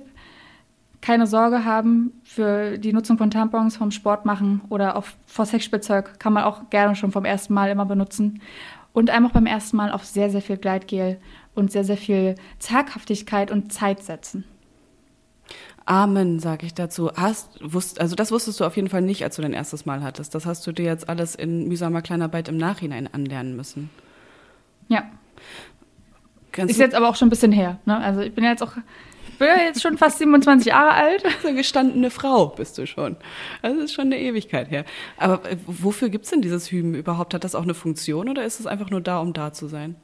keine Sorge haben für die Nutzung von Tampons vom Sport machen oder auch vor Sexspielzeug kann man auch gerne schon vom ersten Mal immer benutzen. Und einfach beim ersten Mal auf sehr, sehr viel Gleitgel und sehr, sehr viel Zaghaftigkeit und Zeit setzen. Amen, sage ich dazu. Hast, wusst, also das wusstest du auf jeden Fall nicht, als du dein erstes Mal hattest. Das hast du dir jetzt alles in mühsamer Kleinarbeit im Nachhinein anlernen müssen. Ja. Kannst ist jetzt aber auch schon ein bisschen her. Ne? Also ich bin ja jetzt auch bin ja jetzt schon fast 27 Jahre alt. So eine gestandene Frau bist du schon. Das ist schon eine Ewigkeit her. Aber äh, wofür gibt es denn dieses Hymen überhaupt? Hat das auch eine Funktion oder ist es einfach nur da, um da zu sein?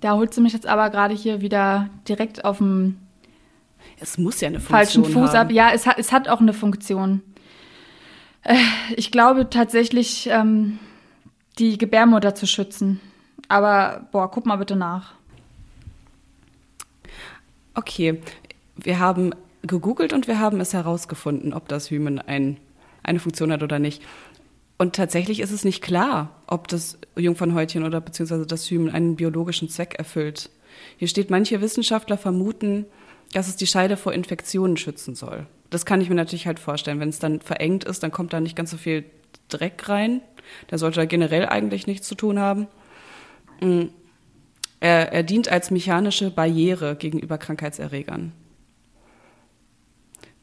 Da holst du mich jetzt aber gerade hier wieder direkt auf dem es muss ja eine Funktion falschen Fuß haben. ab. Ja, es hat, es hat auch eine Funktion. Äh, ich glaube tatsächlich, ähm, die Gebärmutter zu schützen. Aber boah, guck mal bitte nach. Okay, wir haben gegoogelt und wir haben es herausgefunden, ob das Hymen ein, eine Funktion hat oder nicht. Und tatsächlich ist es nicht klar, ob das Jungfernhäutchen oder beziehungsweise das Hymen einen biologischen Zweck erfüllt. Hier steht, manche Wissenschaftler vermuten, dass es die Scheide vor Infektionen schützen soll. Das kann ich mir natürlich halt vorstellen. Wenn es dann verengt ist, dann kommt da nicht ganz so viel Dreck rein. Der sollte da generell eigentlich nichts zu tun haben. Mm. Er, er dient als mechanische Barriere gegenüber Krankheitserregern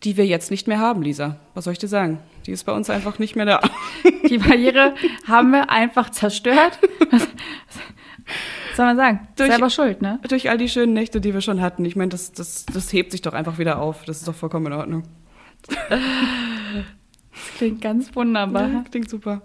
die wir jetzt nicht mehr haben, Lisa. Was soll ich dir sagen? Die ist bei uns einfach nicht mehr da. Die Barriere haben wir einfach zerstört. Was soll man sagen? Durch, Selber schuld, ne? Durch all die schönen Nächte, die wir schon hatten. Ich meine, das, das, das hebt sich doch einfach wieder auf. Das ist doch vollkommen in Ordnung. Das klingt ganz wunderbar. Ja, klingt super.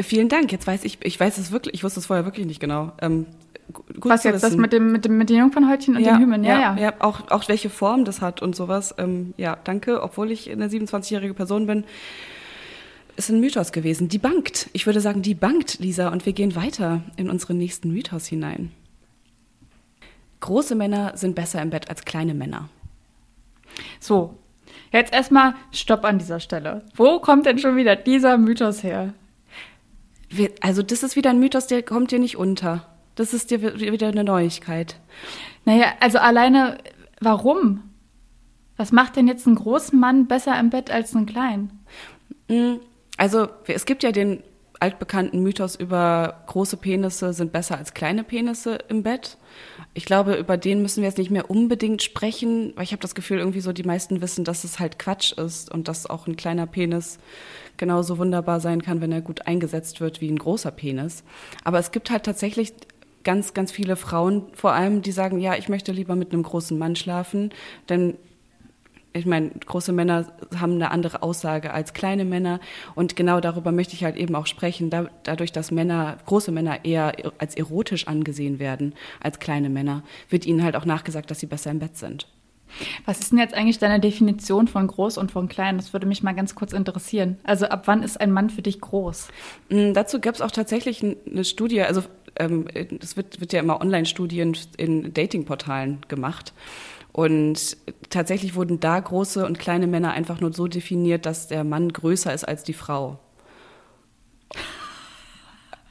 Vielen Dank. Jetzt weiß ich, ich weiß es wirklich, ich wusste es vorher wirklich nicht genau. Ähm, gut Was jetzt, wissen. das mit dem, mit dem, mit den Jungfernhäutchen und ja, den Hymen? Ja, ja, ja. auch, auch welche Form das hat und sowas. Ähm, ja, danke, obwohl ich eine 27-jährige Person bin. Ist ein Mythos gewesen. Die bankt. Ich würde sagen, die bankt, Lisa. Und wir gehen weiter in unseren nächsten Mythos hinein. Große Männer sind besser im Bett als kleine Männer. So, jetzt erstmal Stopp an dieser Stelle. Wo kommt denn schon wieder dieser Mythos her? Also, das ist wieder ein Mythos, der kommt dir nicht unter. Das ist dir wieder eine Neuigkeit. Naja, also alleine, warum? Was macht denn jetzt einen großen Mann besser im Bett als einen kleinen? Hm, also, es gibt ja den altbekannten Mythos über große Penisse sind besser als kleine Penisse im Bett. Ich glaube, über den müssen wir jetzt nicht mehr unbedingt sprechen, weil ich habe das Gefühl, irgendwie so die meisten wissen, dass es halt Quatsch ist und dass auch ein kleiner Penis genauso wunderbar sein kann, wenn er gut eingesetzt wird wie ein großer Penis. Aber es gibt halt tatsächlich ganz, ganz viele Frauen vor allem, die sagen, ja, ich möchte lieber mit einem großen Mann schlafen, denn ich meine, große Männer haben eine andere Aussage als kleine Männer. Und genau darüber möchte ich halt eben auch sprechen. Da, dadurch, dass Männer, große Männer eher als erotisch angesehen werden als kleine Männer, wird ihnen halt auch nachgesagt, dass sie besser im Bett sind. Was ist denn jetzt eigentlich deine Definition von groß und von klein? Das würde mich mal ganz kurz interessieren. Also ab wann ist ein Mann für dich groß? Mm, dazu gab es auch tatsächlich eine Studie, also ähm, es wird, wird ja immer Online-Studien in Datingportalen gemacht. Und tatsächlich wurden da große und kleine Männer einfach nur so definiert, dass der Mann größer ist als die Frau.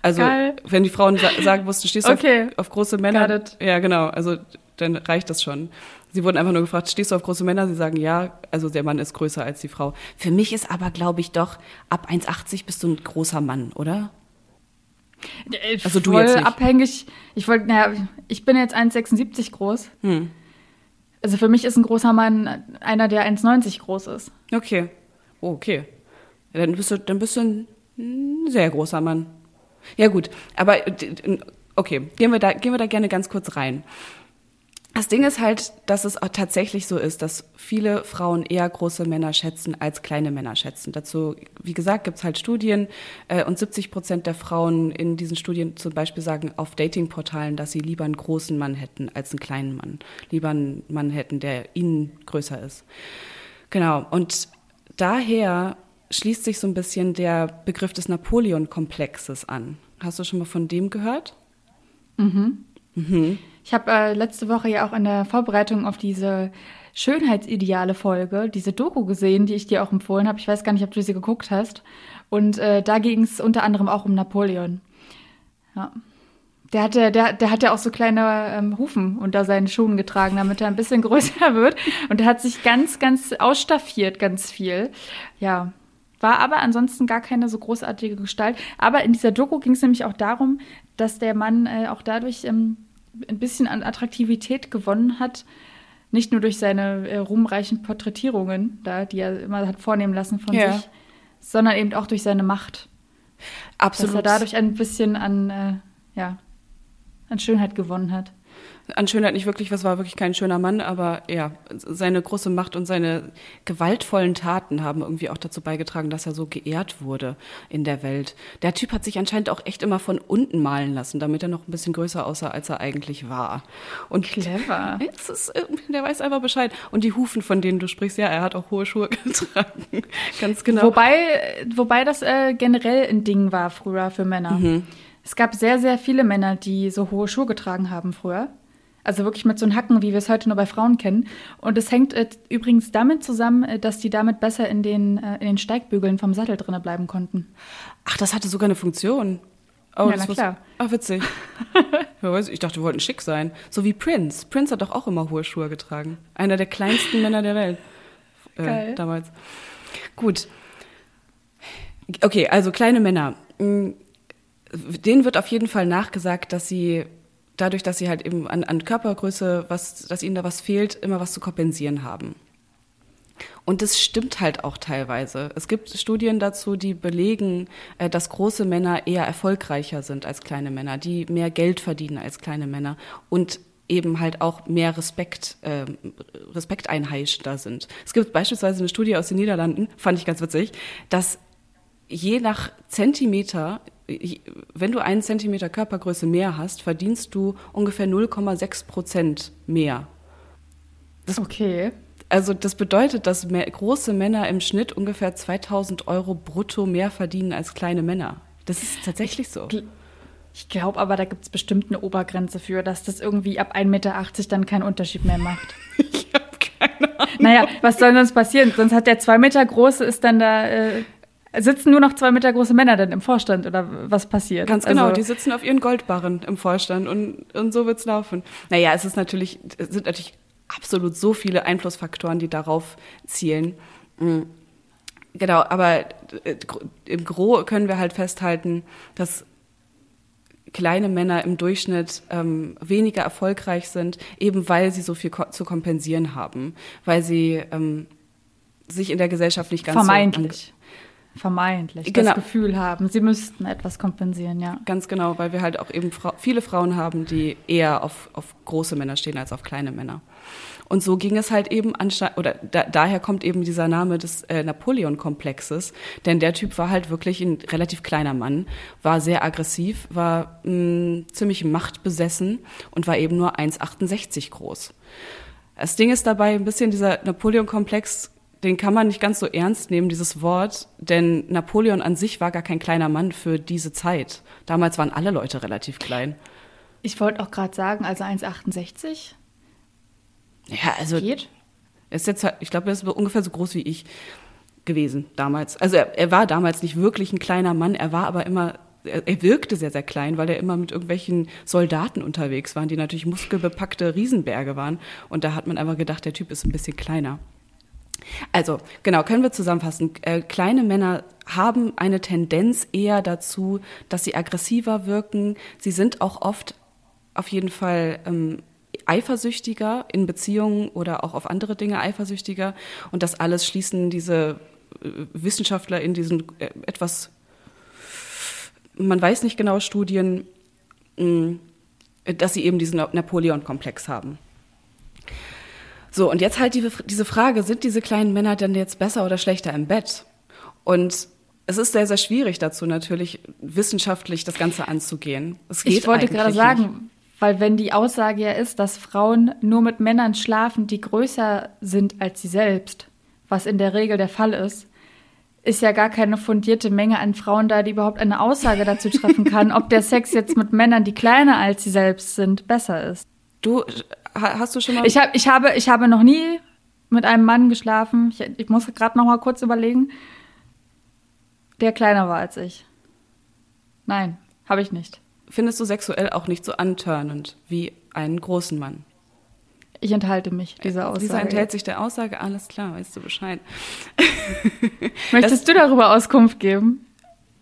Also, Geil. wenn die Frauen sa sagen mussten, stehst du okay. auf, auf, große Männer? Ja, genau. Also, dann reicht das schon. Sie wurden einfach nur gefragt, stehst du auf große Männer? Sie sagen ja, also der Mann ist größer als die Frau. Für mich ist aber, glaube ich, doch, ab 1,80 bist du ein großer Mann, oder? Äh, also du Voll jetzt nicht. abhängig. Ich wollte, naja, ich bin jetzt 1,76 groß. Hm. Also für mich ist ein großer Mann einer, der 1,90 groß ist. Okay. Oh, okay. Ja, dann, bist du, dann bist du ein, sehr großer Mann. Ja, gut. Aber okay, gehen wir, da, gehen wir da gerne ganz kurz rein. Das Ding ist halt, dass es auch tatsächlich so ist, dass viele Frauen eher große Männer schätzen als kleine Männer schätzen. Dazu, wie gesagt, gibt es halt Studien äh, und 70 Prozent der Frauen in diesen Studien zum Beispiel sagen auf Datingportalen, dass sie lieber einen großen Mann hätten als einen kleinen Mann. Lieber einen Mann hätten, der ihnen größer ist. Genau. Und daher schließt sich so ein bisschen der Begriff des Napoleon-Komplexes an. Hast du schon mal von dem gehört? Mhm. Mhm. Ich habe äh, letzte Woche ja auch in der Vorbereitung auf diese Schönheitsideale-Folge, diese Doku gesehen, die ich dir auch empfohlen habe. Ich weiß gar nicht, ob du sie geguckt hast. Und äh, da ging es unter anderem auch um Napoleon. Ja. Der hatte, der, der hat ja auch so kleine ähm, Hufen unter seinen Schuhen getragen, damit er ein bisschen größer wird. Und er hat sich ganz, ganz ausstaffiert, ganz viel. Ja. War aber ansonsten gar keine so großartige Gestalt. Aber in dieser Doku ging es nämlich auch darum, dass der Mann äh, auch dadurch ähm, ein bisschen an Attraktivität gewonnen hat. Nicht nur durch seine äh, ruhmreichen Porträtierungen, da, die er immer hat vornehmen lassen von ja. sich, sondern eben auch durch seine Macht. Absolut. Dass er dadurch ein bisschen an, äh, ja, an Schönheit gewonnen hat an Schönheit nicht wirklich, was war wirklich kein schöner Mann, aber ja, seine große Macht und seine gewaltvollen Taten haben irgendwie auch dazu beigetragen, dass er so geehrt wurde in der Welt. Der Typ hat sich anscheinend auch echt immer von unten malen lassen, damit er noch ein bisschen größer aussah, als er eigentlich war. Und clever. Ist, der weiß einfach Bescheid. Und die Hufen, von denen du sprichst, ja, er hat auch hohe Schuhe getragen. Ganz genau. Wobei, wobei das äh, generell ein Ding war früher für Männer. Mhm. Es gab sehr, sehr viele Männer, die so hohe Schuhe getragen haben früher. Also wirklich mit so einem Hacken, wie wir es heute nur bei Frauen kennen. Und es hängt äh, übrigens damit zusammen, äh, dass die damit besser in den, äh, in den Steigbügeln vom Sattel drinnen bleiben konnten. Ach, das hatte sogar eine Funktion. Oh, ja, na klar. ach, witzig. ich dachte, wir wollten schick sein. So wie Prince. Prince hat doch auch immer hohe Schuhe getragen. Einer der kleinsten Männer der Welt. Äh, Geil. Damals. Gut. Okay, also kleine Männer. Mm, denen wird auf jeden Fall nachgesagt, dass sie dadurch, dass sie halt eben an, an Körpergröße, was, dass ihnen da was fehlt, immer was zu kompensieren haben. Und das stimmt halt auch teilweise. Es gibt Studien dazu, die belegen, äh, dass große Männer eher erfolgreicher sind als kleine Männer, die mehr Geld verdienen als kleine Männer und eben halt auch mehr Respekt, äh, Respekt einheischender sind. Es gibt beispielsweise eine Studie aus den Niederlanden, fand ich ganz witzig, dass je nach Zentimeter wenn du einen Zentimeter Körpergröße mehr hast, verdienst du ungefähr 0,6 Prozent mehr. Das, okay. Also das bedeutet, dass mehr, große Männer im Schnitt ungefähr 2000 Euro brutto mehr verdienen als kleine Männer. Das ist tatsächlich so. Ich glaube aber, da gibt es bestimmt eine Obergrenze für, dass das irgendwie ab 1,80 Meter dann keinen Unterschied mehr macht. ich habe keine Ahnung. Naja, was soll sonst passieren? Sonst hat der zwei Meter große, ist dann da. Äh, sitzen nur noch zwei Meter große Männer dann im Vorstand oder was passiert? Ganz genau, also, die sitzen auf ihren Goldbarren im Vorstand und, und so wird's laufen. Naja, es ist natürlich, es sind natürlich absolut so viele Einflussfaktoren, die darauf zielen. Mhm. Genau, aber äh, im Gro können wir halt festhalten, dass kleine Männer im Durchschnitt ähm, weniger erfolgreich sind, eben weil sie so viel ko zu kompensieren haben, weil sie ähm, sich in der Gesellschaft nicht ganz vermeintlich so vermeintlich genau. das Gefühl haben, sie müssten etwas kompensieren, ja. Ganz genau, weil wir halt auch eben Fra viele Frauen haben, die eher auf, auf große Männer stehen als auf kleine Männer. Und so ging es halt eben anscheinend, oder da, daher kommt eben dieser Name des äh, Napoleon-Komplexes, denn der Typ war halt wirklich ein relativ kleiner Mann, war sehr aggressiv, war mh, mm, ziemlich machtbesessen und war eben nur 1,68 groß. Das Ding ist dabei ein bisschen dieser Napoleon-Komplex, den kann man nicht ganz so ernst nehmen, dieses Wort, denn Napoleon an sich war gar kein kleiner Mann für diese Zeit. Damals waren alle Leute relativ klein. Ich wollte auch gerade sagen, also 1,68 ja, also. Geht? Er ist jetzt, ich glaube, er ist ungefähr so groß wie ich gewesen damals. Also er, er war damals nicht wirklich ein kleiner Mann, er war aber immer er, er wirkte sehr, sehr klein, weil er immer mit irgendwelchen Soldaten unterwegs war, die natürlich muskelbepackte Riesenberge waren. Und da hat man einfach gedacht, der Typ ist ein bisschen kleiner. Also, genau, können wir zusammenfassen. Äh, kleine Männer haben eine Tendenz eher dazu, dass sie aggressiver wirken. Sie sind auch oft auf jeden Fall ähm, eifersüchtiger in Beziehungen oder auch auf andere Dinge eifersüchtiger. Und das alles schließen diese äh, Wissenschaftler in diesen äh, etwas, man weiß nicht genau, Studien, mm, dass sie eben diesen Napoleon-Komplex haben. So, und jetzt halt die, diese Frage, sind diese kleinen Männer denn jetzt besser oder schlechter im Bett? Und es ist sehr, sehr schwierig dazu natürlich wissenschaftlich das Ganze anzugehen. ich wollte gerade sagen, weil wenn die Aussage ja ist, dass Frauen nur mit Männern schlafen, die größer sind als sie selbst, was in der Regel der Fall ist, ist ja gar keine fundierte Menge an Frauen da, die überhaupt eine Aussage dazu treffen kann, ob der Sex jetzt mit Männern, die kleiner als sie selbst sind, besser ist. Du hast du schon mal? Ich, hab, ich habe ich habe noch nie mit einem Mann geschlafen. Ich, ich muss gerade noch mal kurz überlegen, der kleiner war als ich. Nein, habe ich nicht findest du sexuell auch nicht so antörnend wie einen großen Mann. Ich enthalte mich dieser Aussage. Dieser enthält sich der Aussage, alles klar, weißt du Bescheid. Möchtest das, du darüber Auskunft geben?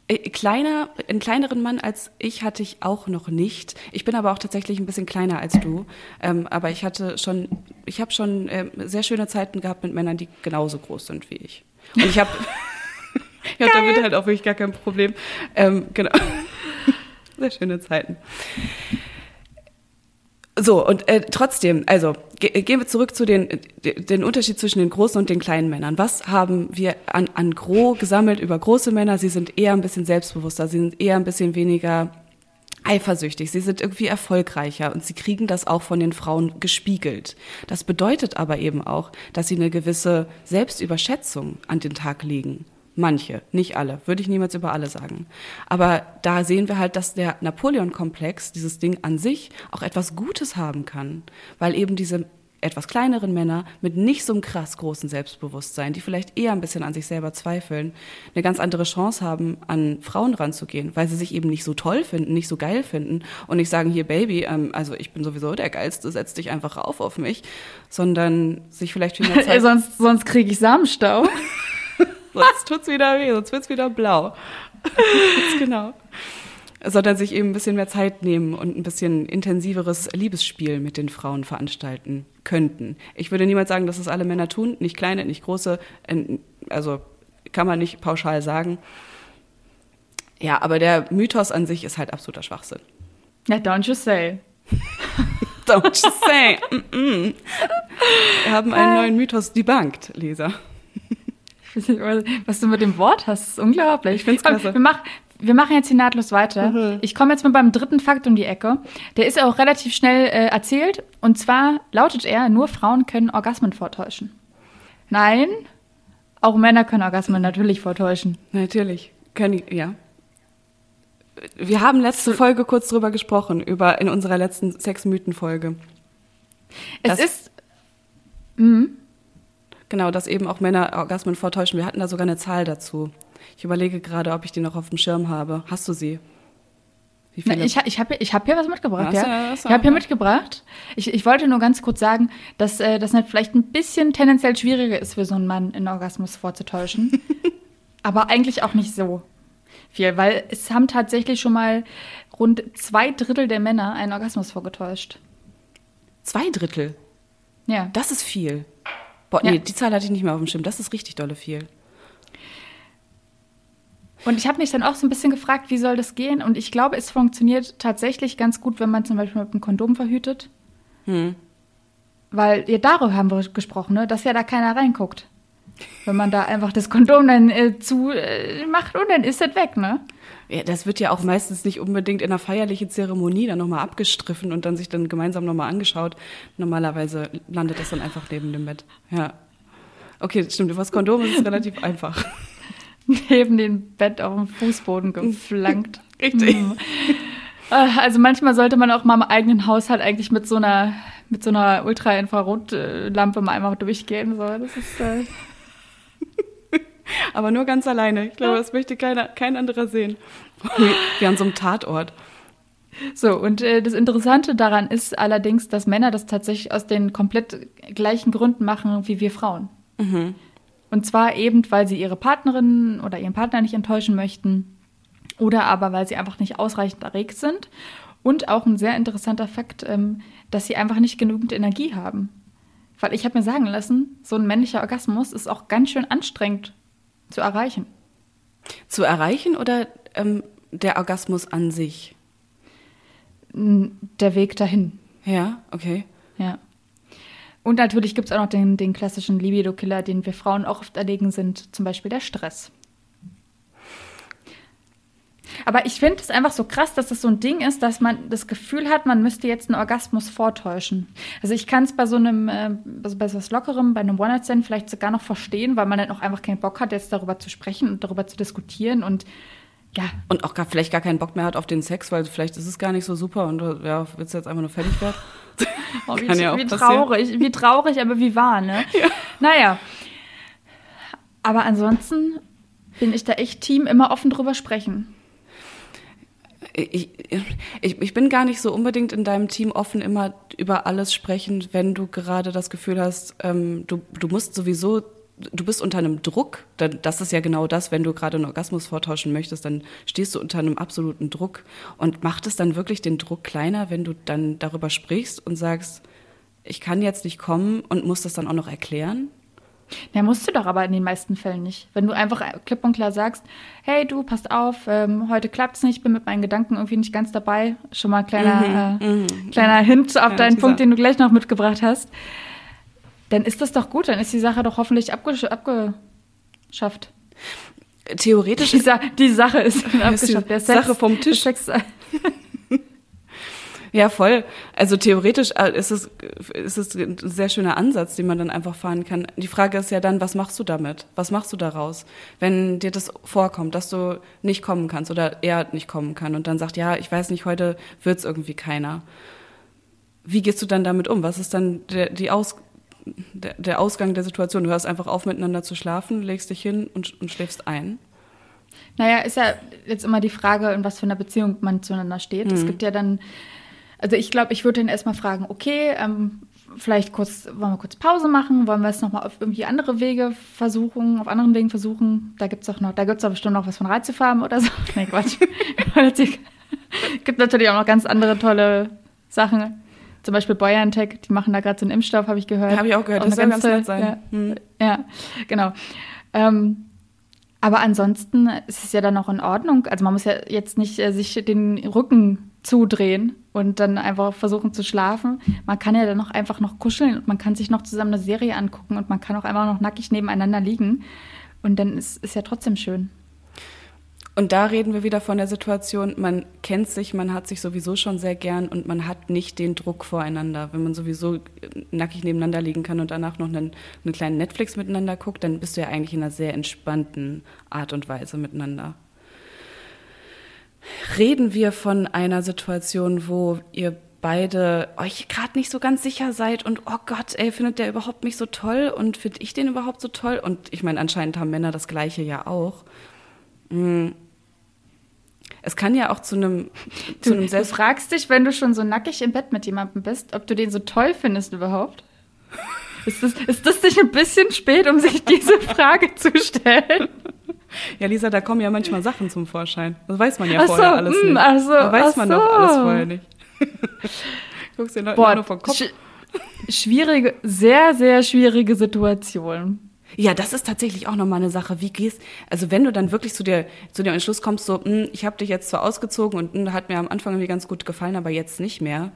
Äh, kleiner, einen kleineren Mann als ich hatte ich auch noch nicht. Ich bin aber auch tatsächlich ein bisschen kleiner als du. Ähm, aber ich hatte schon, ich habe schon ähm, sehr schöne Zeiten gehabt mit Männern, die genauso groß sind wie ich. Und ich habe, ich habe damit halt auch wirklich gar kein Problem. Ähm, genau. Sehr schöne Zeiten. So, und äh, trotzdem, also ge gehen wir zurück zu den, den Unterschied zwischen den großen und den kleinen Männern. Was haben wir an, an Gros gesammelt über große Männer? Sie sind eher ein bisschen selbstbewusster, sie sind eher ein bisschen weniger eifersüchtig, sie sind irgendwie erfolgreicher und sie kriegen das auch von den Frauen gespiegelt. Das bedeutet aber eben auch, dass sie eine gewisse Selbstüberschätzung an den Tag legen. Manche, nicht alle, würde ich niemals über alle sagen. Aber da sehen wir halt, dass der Napoleon-Komplex, dieses Ding an sich, auch etwas Gutes haben kann, weil eben diese etwas kleineren Männer mit nicht so einem krass großen Selbstbewusstsein, die vielleicht eher ein bisschen an sich selber zweifeln, eine ganz andere Chance haben, an Frauen ranzugehen, weil sie sich eben nicht so toll finden, nicht so geil finden und nicht sagen, hier Baby, ähm, also ich bin sowieso der Geilste, setz dich einfach rauf auf mich, sondern sich vielleicht viel mehr Zeit... sonst sonst kriege ich Samenstau. sonst tut's wieder weh, sonst wird's wieder blau. genau. Sondern sich eben ein bisschen mehr Zeit nehmen und ein bisschen intensiveres Liebesspiel mit den Frauen veranstalten könnten. Ich würde niemals sagen, dass es alle Männer tun, nicht kleine, nicht große, also kann man nicht pauschal sagen. Ja, aber der Mythos an sich ist halt absoluter Schwachsinn. Ja, don't you say. don't you say. Mm -mm. Wir haben einen neuen Mythos debunked, Lisa. Was du mit dem Wort hast, ist unglaublich. Ich finde es klasse. Wir, mach, wir machen jetzt hier nahtlos weiter. Mhm. Ich komme jetzt mit meinem dritten Fakt um die Ecke. Der ist auch relativ schnell äh, erzählt. Und zwar lautet er, nur Frauen können Orgasmen vortäuschen. Nein, auch Männer können Orgasmen natürlich vortäuschen. Natürlich. Können, die- ja. Wir haben letzte Folge kurz drüber gesprochen, über in unserer letzten Sexmythen-Folge. Es Das- ist, mhm. Genau, dass eben auch Männer Orgasmen vortäuschen. Wir hatten da sogar eine Zahl dazu. Ich überlege gerade, ob ich die noch auf dem Schirm habe. Hast du sie? Wie Na, viele? Ich, ich habe ich hab hier was mitgebracht, ja. so, Ich habe hier ja. mitgebracht. Ich, ich wollte nur ganz kurz sagen, dass äh, das vielleicht ein bisschen tendenziell schwieriger ist für so einen Mann, einen Orgasmus vorzutäuschen. Aber eigentlich auch nicht so viel, weil es haben tatsächlich schon mal rund zwei Drittel der Männer einen Orgasmus vorgetäuscht. Zwei Drittel. Ja. Das ist viel. Boah, Ja. nee, die Zahl hatte ich nicht mehr auf dem Schirm. Das ist richtig dolle viel. Und ich habe mich dann auch so ein bisschen gefragt, wie soll das gehen? Und ich glaube, es funktioniert tatsächlich ganz gut, wenn man zum Beispiel mit einem Kondom verhütet. Hm. Weil, ja, darüber haben wir gesprochen, ne? dass ja da keiner reinguckt. Wenn man da einfach das Kondom dann äh, zu äh, macht und dann ist das weg, ne? Ja, das wird ja auch meistens nicht unbedingt in einer feierlichen Zeremonie dann nochmal abgestriffen und dann sich dann gemeinsam nochmal angeschaut. Normalerweise landet das dann einfach neben dem Bett. Ja. Okay, stimmt. Das Kondom ist es relativ einfach. Neben dem Bett auf dem Fußboden geflankt. Richtig. Hm. Äh, Also manchmal sollte man auch mal im eigenen Haushalt eigentlich mit so einer mit so einer Ultra-Infrarot-Lampe mal einmal durchgehen. So, das ist äh, Aber nur ganz alleine. Ich glaube, das möchte keiner, kein anderer sehen. Wie, an so einem Tatort. So, und äh, das Interessante daran ist allerdings, dass Männer das tatsächlich aus den komplett gleichen Gründen machen wie wir Frauen. Und zwar eben, weil sie ihre Partnerin oder ihren Partner nicht enttäuschen möchten oder aber, weil sie einfach nicht ausreichend erregt sind. Und auch ein sehr interessanter Fakt, ähm, dass sie einfach nicht genügend Energie haben. Weil ich habe mir sagen lassen, so ein männlicher Orgasmus ist auch ganz schön anstrengend zu erreichen. Zu erreichen oder ähm, der Orgasmus an sich? Der Weg dahin. Ja, okay. Ja. Und natürlich gibt es auch noch den, den klassischen Libido-Killer, den wir Frauen auch oft erlegen sind, zum Beispiel der Stress. Aber ich finde es einfach so krass, dass das so ein Ding ist, dass man das Gefühl hat, man müsste jetzt einen Orgasmus vortäuschen. Also ich kann es bei so einem, äh, also bei so was Lockerem, bei einem One-Night-Stand vielleicht sogar noch verstehen, weil man dann auch einfach keinen Bock hat, jetzt darüber zu sprechen und darüber zu diskutieren und ja, Und auch gar, vielleicht gar keinen Bock mehr hat auf den Sex, weil vielleicht ist es gar nicht so super und du ja, willst jetzt einfach nur fertig werden. Oh, wie, ja wie traurig, wie traurig, aber wie wahr, ne? Naja. Aber ansonsten bin ich da echt Team, immer offen drüber sprechen. Ich, ich, ich bin gar nicht so unbedingt in deinem Team offen, immer über alles sprechen, wenn du gerade das Gefühl hast, ähm, du, du musst sowieso, du bist unter einem Druck. Das ist ja genau das, wenn du gerade einen Orgasmus vortauschen möchtest, dann stehst du unter einem absoluten Druck. Und macht es dann wirklich den Druck kleiner, wenn du dann darüber sprichst und sagst, ich kann jetzt nicht kommen und muss das dann auch noch erklären? Ja, musst du doch aber in den meisten Fällen nicht. Wenn du einfach klipp und klar sagst, hey du, passt auf, ähm, heute klappt's nicht, bin mit meinen Gedanken irgendwie nicht ganz dabei. Schon mal kleiner, äh, kleiner Hint auf Ja, deinen. Punkt, den du gleich noch mitgebracht hast. Dann ist das doch gut, dann ist die Sache doch hoffentlich abgesch abgeschafft. Theoretisch Die, Sa die Sache ist die abgeschafft. Der Sache vom Tisch. Sex, Ja, voll. Also theoretisch äh, ist es, ist es ein sehr schöner Ansatz, den man dann einfach fahren kann. Die Frage ist ja dann, was machst du damit? Was machst du daraus? Wenn dir das vorkommt, dass du nicht kommen kannst oder er nicht kommen kann und dann sagt, ja, ich weiß nicht, heute wird's irgendwie keiner. Wie gehst du dann damit um? Was ist dann der, die Aus, der, der Ausgang der Situation? Du hörst einfach auf, miteinander zu schlafen, legst dich hin und, und schläfst ein. Naja, ist ja jetzt immer die Frage, in was für einer Beziehung man zueinander steht. Es gibt ja dann, also ich glaube, ich würde dann erstmal fragen, okay, ähm, vielleicht kurz, wollen wir kurz Pause machen? Wollen wir es nochmal auf irgendwie andere Wege versuchen, auf anderen Wegen versuchen? Da gibt es auch noch, da gibt es auch bestimmt noch was von Reizfarben oder so. Nee, Quatsch. gibt natürlich auch noch ganz andere tolle Sachen. Zum Beispiel BioNTech, die machen da gerade so einen Impfstoff, habe ich gehört. Habe ich auch gehört, Auch das soll ganz nett sein. Ja, Hm. ja genau. Ähm, aber ansonsten ist es ja dann auch in Ordnung. Also man muss ja jetzt nicht äh, sich den Rücken zudrehen und dann einfach versuchen zu schlafen. Man kann ja dann noch einfach noch kuscheln und man kann sich noch zusammen eine Serie angucken und man kann auch einfach noch nackig nebeneinander liegen. Und dann ist, ist ja trotzdem schön. Und da reden wir wieder von der Situation, man kennt sich, man hat sich sowieso schon sehr gern und man hat nicht den Druck voreinander. Wenn man sowieso nackig nebeneinander liegen kann und danach noch einen, einen kleinen Netflix miteinander guckt, dann bist du ja eigentlich in einer sehr entspannten Art und Weise miteinander. Reden wir von einer Situation, wo ihr beide euch gerade nicht so ganz sicher seid und oh Gott, ey, findet der überhaupt mich so toll und finde ich den überhaupt so toll? Und ich meine, anscheinend haben Männer das Gleiche ja auch. Hm es kann ja auch zu einem, zu einem Du fragst dich, wenn du schon so nackig im Bett mit jemandem bist, ob du den so toll findest überhaupt? Ist das, ist das nicht ein bisschen spät, um sich diese Frage zu stellen? Ja, Lisa, da kommen ja manchmal Sachen zum Vorschein. Das weiß man ja ach vorher so, alles mh, hm, nicht. Ach so, da weiß man so. doch alles vorher nicht. Guckst dir Boah, nur vom Kopf. Sch schwierige, sehr, sehr schwierige Situation. Ja, das ist tatsächlich auch nochmal eine Sache. Wie gehst, also wenn du dann wirklich zu dir, zu dem Entschluss kommst, so, mh, hm, ich habe dich jetzt zwar ausgezogen und mh, hm, hat mir am Anfang irgendwie ganz gut gefallen, aber jetzt nicht mehr.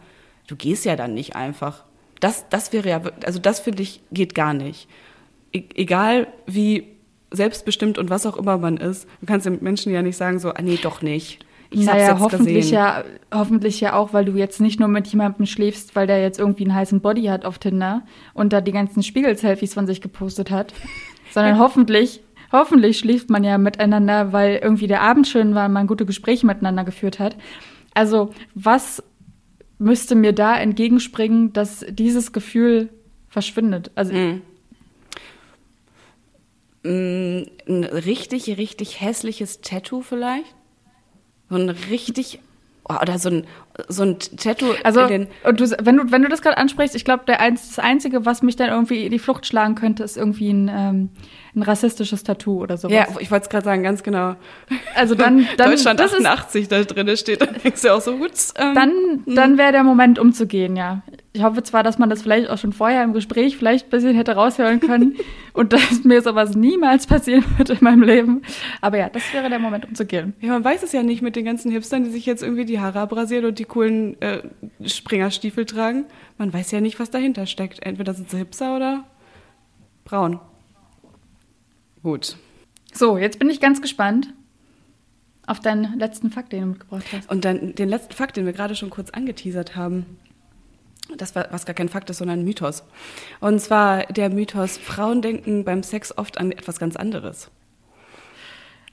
Du gehst ja dann nicht einfach. Das, das wäre ja, also das finde ich, geht gar nicht. E egal wie selbstbestimmt und was auch immer man ist, du kannst den Menschen ja nicht sagen so, ah, nee, doch nicht. Ich naja, jetzt hoffentlich gesehen. ja, hoffentlich ja auch, weil du jetzt nicht nur mit jemandem schläfst, weil der jetzt irgendwie einen heißen Body hat auf Tinder und da die ganzen Spiegel-Selfies von sich gepostet hat, sondern hoffentlich, hoffentlich schläft man ja miteinander, weil irgendwie der Abend schön war und man gute Gespräche miteinander geführt hat. Also, was müsste mir da entgegenspringen, dass dieses Gefühl verschwindet? Also, mm. Ein richtig, richtig hässliches Tattoo vielleicht? So ein richtig oh, oder so ein so ein Tattoo. Also und du, wenn du wenn du das gerade ansprichst, ich glaube, das einzige, was mich dann irgendwie in die Flucht schlagen könnte, ist irgendwie ein, ähm, ein rassistisches Tattoo oder sowas. Ja, ich wollte es gerade sagen, ganz genau. Also dann, dann Deutschland 88 ist, da drin steht, dann denkst du auch so gut. Ähm, dann hm. dann wäre der Moment umzugehen, ja. Ich hoffe zwar, dass man das vielleicht auch schon vorher im Gespräch vielleicht ein bisschen hätte raushören können und dass mir sowas niemals passieren wird in meinem Leben. Aber ja, das wäre der Moment, um zu gehen. Ja, man weiß es ja nicht mit den ganzen Hipstern, die sich jetzt irgendwie die Haare abrasieren und die coolen äh, Springerstiefel tragen. Man weiß ja nicht, was dahinter steckt. Entweder sind sie Hipster oder braun. Gut. So, jetzt bin ich ganz gespannt auf deinen letzten Fakt, den du mitgebracht hast. Und dann den letzten Fakt, den wir gerade schon kurz angeteasert haben das war, was gar kein Fakt ist, sondern ein Mythos. Und zwar der Mythos, Frauen denken beim Sex oft an etwas ganz anderes.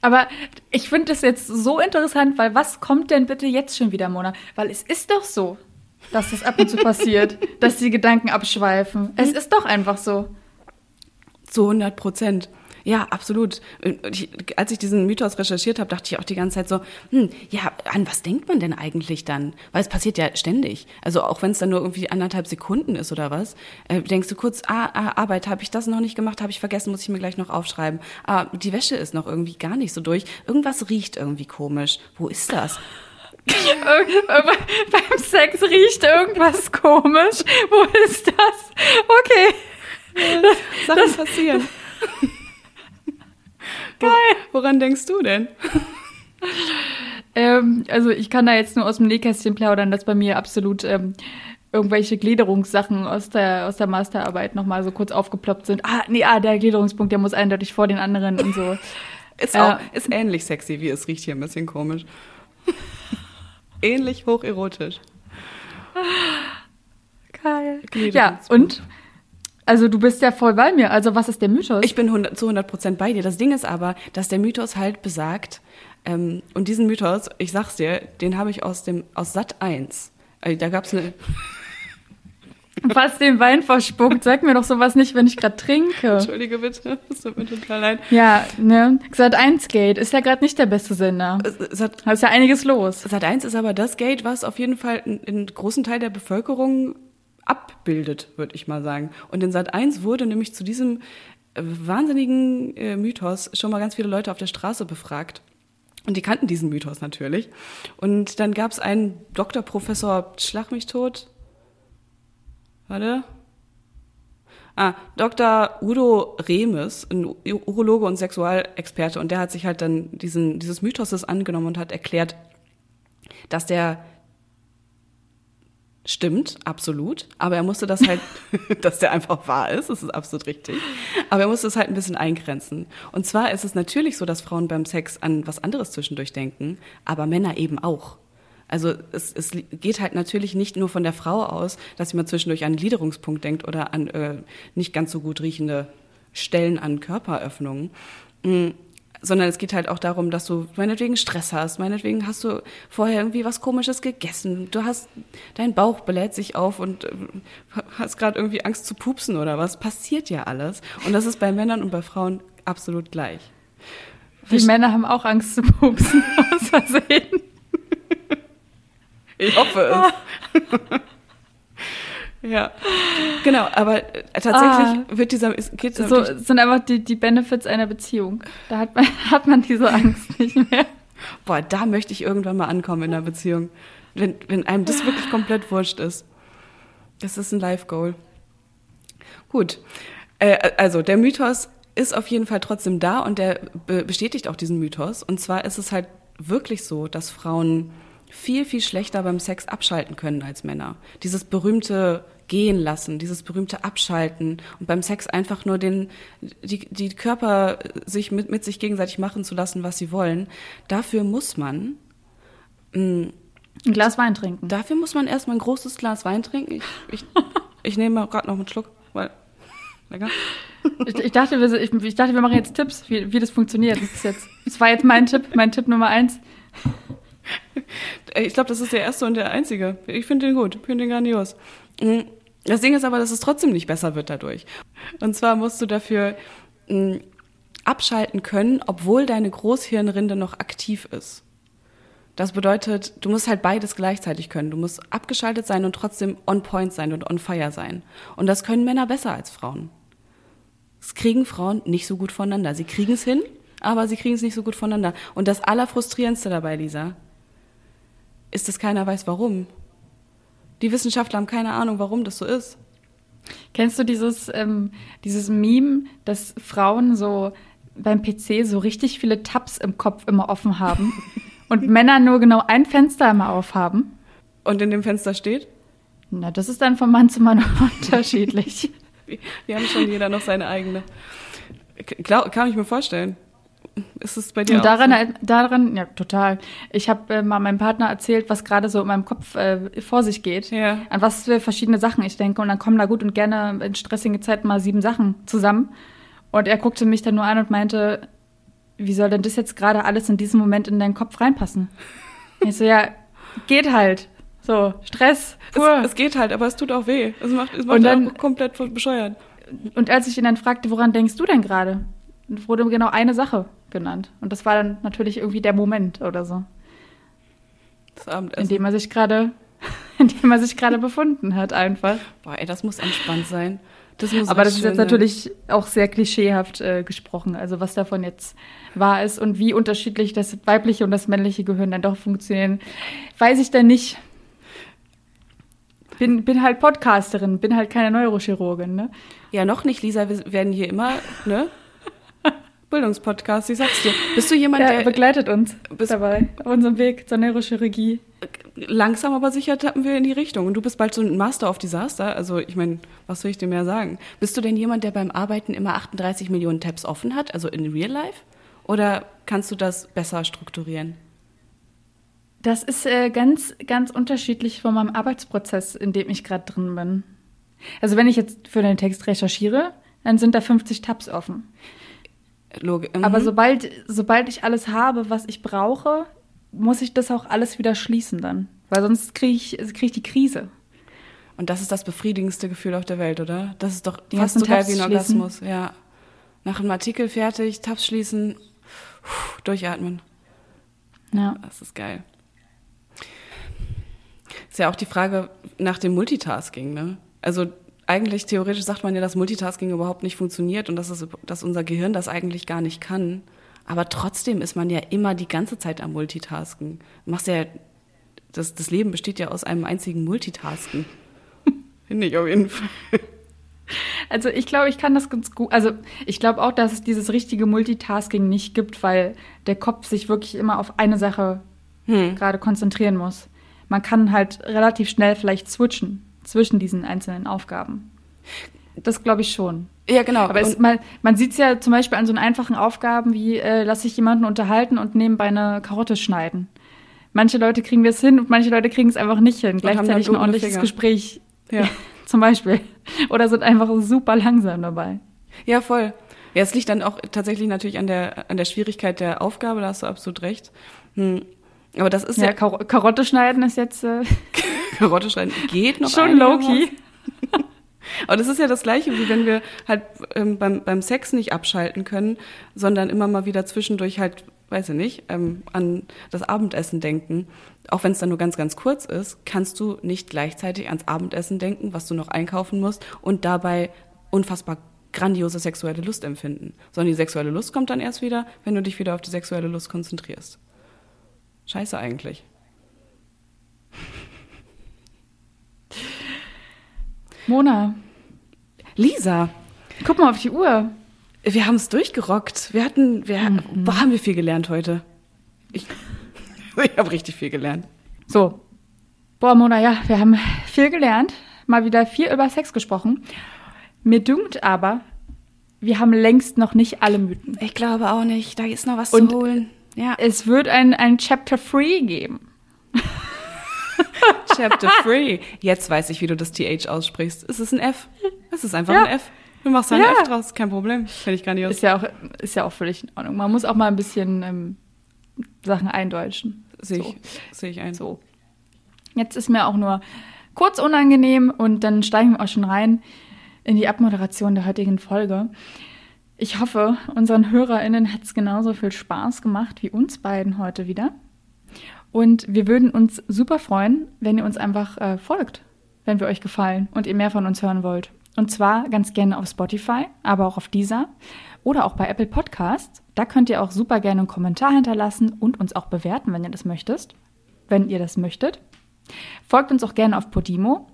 Aber ich finde das jetzt so interessant, weil was kommt denn bitte jetzt schon wieder, Mona? Weil es ist doch so, dass das ab und zu passiert, dass die Gedanken abschweifen. Es ist doch einfach so. Zu 100 Prozent. Ja, absolut. Ich, als ich diesen Mythos recherchiert habe, dachte ich auch die ganze Zeit so, hm, ja, an was denkt man denn eigentlich dann? Weil es passiert ja ständig. Also auch wenn es dann nur irgendwie anderthalb Sekunden ist oder was, äh, denkst du kurz, ah, ah Arbeit, habe ich das noch nicht gemacht, habe ich vergessen, muss ich mir gleich noch aufschreiben. Ah, die Wäsche ist noch irgendwie gar nicht so durch. Irgendwas riecht irgendwie komisch. Wo ist das? Beim Sex riecht irgendwas komisch. Wo ist das? Okay. Sachen das, passieren. Geil. Woran denkst du denn? ähm, also ich kann da jetzt nur aus dem Nähkästchen plaudern, dass bei mir absolut ähm, irgendwelche Gliederungssachen aus der, aus der Masterarbeit nochmal so kurz aufgeploppt sind. Ah, nee, ah, der Gliederungspunkt, der muss eindeutig vor den anderen und so. ist, auch, äh, ist ähnlich sexy, wie es riecht hier ein bisschen komisch. ähnlich hocherotisch. Geil. Ja, und also du bist ja voll bei mir. Also was ist der Mythos? Ich bin 100, zu 100 Prozent bei dir. Das Ding ist aber, dass der Mythos halt besagt, ähm, und diesen Mythos, ich sag's dir, den habe ich aus dem aus Sat 1. Also, da gab's eine Fast den Wein verspuckt. Sag mir doch sowas nicht, wenn ich gerade trinke. Entschuldige bitte, das tut mir total leid. Ja, ne? Sat 1 Gate ist ja gerade nicht der beste Sender. Sat, da ist ja einiges los. Sat 1 ist aber das Gate, was auf jeden Fall einen großen Teil der Bevölkerung abbildet, würde ich mal sagen. Und in Sat 1 wurde nämlich zu diesem äh, wahnsinnigen äh, Mythos schon mal ganz viele Leute auf der Straße befragt. Und die kannten diesen Mythos natürlich. Und dann gab es einen Dr. Professor Schlag mich tot. Warte. Ah, Dr. Udo Remes, ein Urologe und Sexualexperte, und der hat sich halt dann diesen, dieses Mythoses angenommen und hat erklärt, dass der Stimmt, absolut. Aber er musste das halt, dass der einfach wahr ist, das ist absolut richtig. Aber er musste es halt ein bisschen eingrenzen. Und zwar ist es natürlich so, dass Frauen beim Sex an was anderes zwischendurch denken, aber Männer eben auch. Also es, es geht halt natürlich nicht nur von der Frau aus, dass sie mal zwischendurch an einen Gliederungspunkt denkt oder an äh, nicht ganz so gut riechende Stellen an Körperöffnungen. Sondern es geht halt auch darum, dass du meinetwegen Stress hast, meinetwegen hast du vorher irgendwie was Komisches gegessen, du hast, dein Bauch bläht sich auf und äh, hast gerade irgendwie Angst zu pupsen oder was, passiert ja alles. Und das ist bei Männern und bei Frauen absolut gleich. Die ich Männer haben auch Angst zu pupsen, aus Versehen. Ich hoffe es. Ja, genau, aber äh, tatsächlich ah, wird dieser, geht so, sind einfach die, die Benefits einer Beziehung. Da hat man, hat man diese Angst nicht mehr. Boah, da möchte ich irgendwann mal ankommen in einer Beziehung. Wenn, wenn einem das wirklich komplett wurscht ist. Das ist ein Life-Goal. Gut. Äh, also, der Mythos ist auf jeden Fall trotzdem da und der bestätigt auch diesen Mythos. Und zwar ist es halt wirklich so, dass Frauen viel, viel schlechter beim Sex abschalten können als Männer. Dieses berühmte Gehen lassen, dieses berühmte Abschalten und beim Sex einfach nur den, die, die Körper sich mit, mit sich gegenseitig machen zu lassen, was sie wollen. Dafür muss man mm, ein Glas Wein trinken. Dafür muss man erstmal ein großes Glas Wein trinken. Ich, ich, ich nehme gerade noch einen Schluck, weil lecker. Ich, ich, dachte, wir, ich, ich, dachte, wir machen jetzt Tipps, wie, wie das funktioniert. Das, ist jetzt, das war jetzt mein Tipp, mein Tipp Nummer eins. Ich glaube, das ist der erste und der einzige. Ich finde den gut, ich finde den grandios. Mhm. Das Ding ist aber, dass es trotzdem nicht besser wird dadurch. Und zwar musst du dafür mh, abschalten können, obwohl deine Großhirnrinde noch aktiv ist. Das bedeutet, du musst halt beides gleichzeitig können. Du musst abgeschaltet sein und trotzdem on point sein und on fire sein. Und das können Männer besser als Frauen. Das kriegen Frauen nicht so gut voneinander. Sie kriegen es hin, aber sie kriegen es nicht so gut voneinander. Und das Allerfrustrierendste dabei, Lisa, ist, dass keiner weiß, warum. Die Wissenschaftler haben keine Ahnung, warum das so ist. Kennst du dieses, ähm, dieses Meme, dass Frauen so beim PC so richtig viele Tabs im Kopf immer offen haben und Männer nur genau ein Fenster immer aufhaben? Und in dem Fenster steht? Na, das ist dann von Mann zu Mann unterschiedlich. Wir haben schon jeder noch seine eigene. Klar, kann ich mir vorstellen. Ist es bei dir und daran, so? daran, ja, total. Ich habe äh, mal meinem Partner erzählt, was gerade so in meinem Kopf äh, vor sich geht. Ja. An was für verschiedene Sachen ich denke. Und dann kommen da gut und gerne in stressigen Zeiten mal sieben Sachen zusammen. Und er guckte mich dann nur an und meinte, wie soll denn das jetzt gerade alles in diesem Moment in deinen Kopf reinpassen? ich so, ja, geht halt. So, Stress, pur. Es, es, geht halt, aber es tut auch weh. Es macht, es macht und dann, komplett bescheuert. Und als ich ihn dann fragte, woran denkst du denn gerade? Wurde genau eine Sache genannt. Und das war dann natürlich irgendwie der Moment oder so. Das Abendessen. In dem er sich gerade, in dem er sich gerade befunden hat, einfach. Boah, ey, das muss entspannt sein. Das muss Aber das ist jetzt natürlich auch sehr klischeehaft äh, gesprochen. Also was davon jetzt wahr ist und wie unterschiedlich das weibliche und das männliche Gehirn dann doch funktionieren, weiß ich dann nicht. Bin, bin halt Podcasterin, bin halt keine Neurochirurgin, ne? Ja, noch nicht, Lisa. Wir werden hier immer, ne? Bildungspodcast, ich sag's dir. Bist du jemand, der, der begleitet uns dabei auf unserem Weg zur Neurochirurgie? Langsam aber sicher tappen wir in die Richtung. Und du bist bald so ein Master of Disaster. Also ich meine, was soll ich dir mehr sagen? Bist du denn jemand, der beim Arbeiten immer 38 Millionen Tabs offen hat, also in Real Life? Oder kannst du das besser strukturieren? Das ist äh, ganz, ganz unterschiedlich von meinem Arbeitsprozess, in dem ich gerade drin bin. Also wenn ich jetzt für den Text recherchiere, dann sind da 50 Tabs offen. Log mhm. Aber sobald, sobald ich alles habe, was ich brauche, muss ich das auch alles wieder schließen dann. Weil sonst kriege ich, krieg ich die Krise. Und das ist das befriedigendste Gefühl auf der Welt, oder? Das ist doch die fast so geil wie ein Orgasmus. Ja. Nach einem Artikel fertig, Tabs schließen, durchatmen. Ja. Das ist geil. Ist ja auch die Frage nach dem Multitasking, ne? Also eigentlich theoretisch sagt man ja, dass Multitasking überhaupt nicht funktioniert und dass, es, dass unser Gehirn das eigentlich gar nicht kann. Aber trotzdem ist man ja immer die ganze Zeit am Multitasken. Machst ja, das, das Leben besteht ja aus einem einzigen Multitasken. Finde ich auf jeden Fall. Also ich glaube, ich kann das ganz gut. Also ich glaube auch, dass es dieses richtige Multitasking nicht gibt, weil der Kopf sich wirklich immer auf eine Sache hm. gerade konzentrieren muss. man kann halt relativ schnell vielleicht switchen zwischen diesen einzelnen Aufgaben. Das glaube ich schon. Ja, genau. Aber es, man, man sieht es ja zum Beispiel an so einfachen Aufgaben wie, äh, lass ich jemanden unterhalten und nebenbei eine Karotte schneiden. Manche Leute kriegen das hin und manche Leute kriegen es einfach nicht hin. Gleichzeitig ein ordentliches Finger. Gespräch. Ja. zum Beispiel. Oder sind einfach super langsam dabei. Ja, voll. Ja, es liegt dann auch tatsächlich natürlich an der, an der Schwierigkeit der Aufgabe, da hast du absolut recht. Hm. Aber das ist ja. ja Kar Karotte schneiden ist jetzt. Äh Karotte schneiden geht noch. Schon low-key. Aber das ist ja das Gleiche, wie wenn wir halt ähm, beim, beim Sex nicht abschalten können, sondern immer mal wieder zwischendurch halt, weiß ich nicht, ähm, an das Abendessen denken. Auch wenn es dann nur ganz, ganz kurz ist, kannst du nicht gleichzeitig ans Abendessen denken, was du noch einkaufen musst und dabei unfassbar grandiose sexuelle Lust empfinden. Sondern die sexuelle Lust kommt dann erst wieder, wenn du dich wieder auf die sexuelle Lust konzentrierst. Scheiße eigentlich. Mona. Lisa. Guck mal auf die Uhr. Wir haben es durchgerockt. Wir hatten, wir, mhm. boah, haben wir viel gelernt heute. Ich, ich habe richtig viel gelernt. So. Boah, Mona, ja, wir haben viel gelernt. Mal wieder viel über Sex gesprochen. Mir dünkt aber, wir haben längst noch nicht alle Mythen. Ich glaube auch nicht. Da ist noch was Und zu holen. Ja. Es wird ein, ein Chapter 3 geben. Chapter 3. Jetzt weiß ich, wie du das TH aussprichst. Es ist ein F. Es ist einfach ja. ein F. Du machst ein ja. F draus, kein Problem. Finde ich grandios. Ist ja, auch, ist ja auch völlig in Ordnung. Man muss auch mal ein bisschen ähm, Sachen eindeutschen. Sehe ich, seh ich ein. So. Jetzt ist mir auch nur kurz unangenehm und dann steigen wir auch schon rein in die Abmoderation der heutigen Folge. Ich hoffe, unseren HörerInnen hat es genauso viel Spaß gemacht wie uns beiden heute wieder. Und wir würden uns super freuen, wenn ihr uns einfach äh, folgt, wenn wir euch gefallen und ihr mehr von uns hören wollt. Und zwar ganz gerne auf Spotify, aber auch auf dieser oder auch bei Apple Podcasts. Da könnt ihr auch super gerne einen Kommentar hinterlassen und uns auch bewerten, wenn ihr das möchtet. Wenn ihr das möchtet. Folgt uns auch gerne auf Podimo.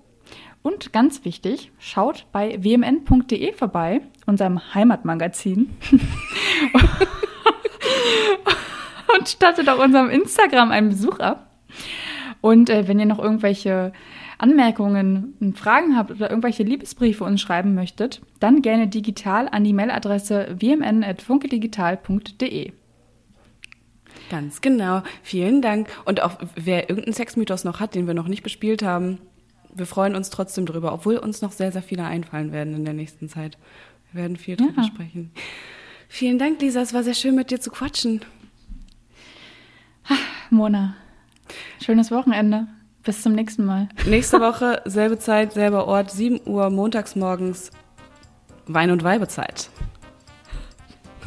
Und ganz wichtig, schaut bei wmn.de vorbei, unserem Heimatmagazin. und stattet auch unserem Instagram einen Besuch ab. Und äh, wenn ihr noch irgendwelche Anmerkungen Fragen habt oder irgendwelche Liebesbriefe uns schreiben möchtet, dann gerne digital an die Mailadresse wmn.funkedigital.de. Ganz genau. Vielen Dank. Und auch wer irgendeinen Sexmythos noch hat, den wir noch nicht bespielt haben, wir freuen uns trotzdem drüber, obwohl uns noch sehr, sehr viele einfallen werden in der nächsten Zeit. Wir werden viel drüber ja. sprechen. Vielen Dank, Lisa. Es war sehr schön, mit dir zu quatschen. Mona, schönes Wochenende. Bis zum nächsten Mal. Nächste Woche, selbe Zeit, selber Ort, 7 Uhr montags morgens, Wein- und Weibezeit.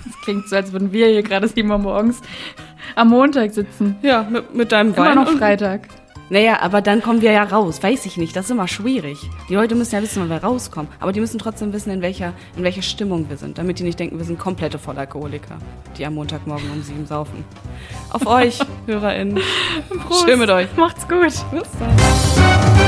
Das klingt so, als würden wir hier gerade 7 Uhr morgens am Montag sitzen. Ja, mit, mit deinem Wein. Immer noch Freitag. Naja, aber dann kommen wir ja raus. Weiß ich nicht. Das ist immer schwierig. Die Leute müssen ja wissen, wann wir rauskommen. Aber die müssen trotzdem wissen, in welcher, in welcher Stimmung wir sind. Damit die nicht denken, wir sind komplette Vollalkoholiker, die am Montagmorgen um sieben saufen. Auf euch, HörerInnen. Prost. Schön mit euch. Macht's gut. Bis dann.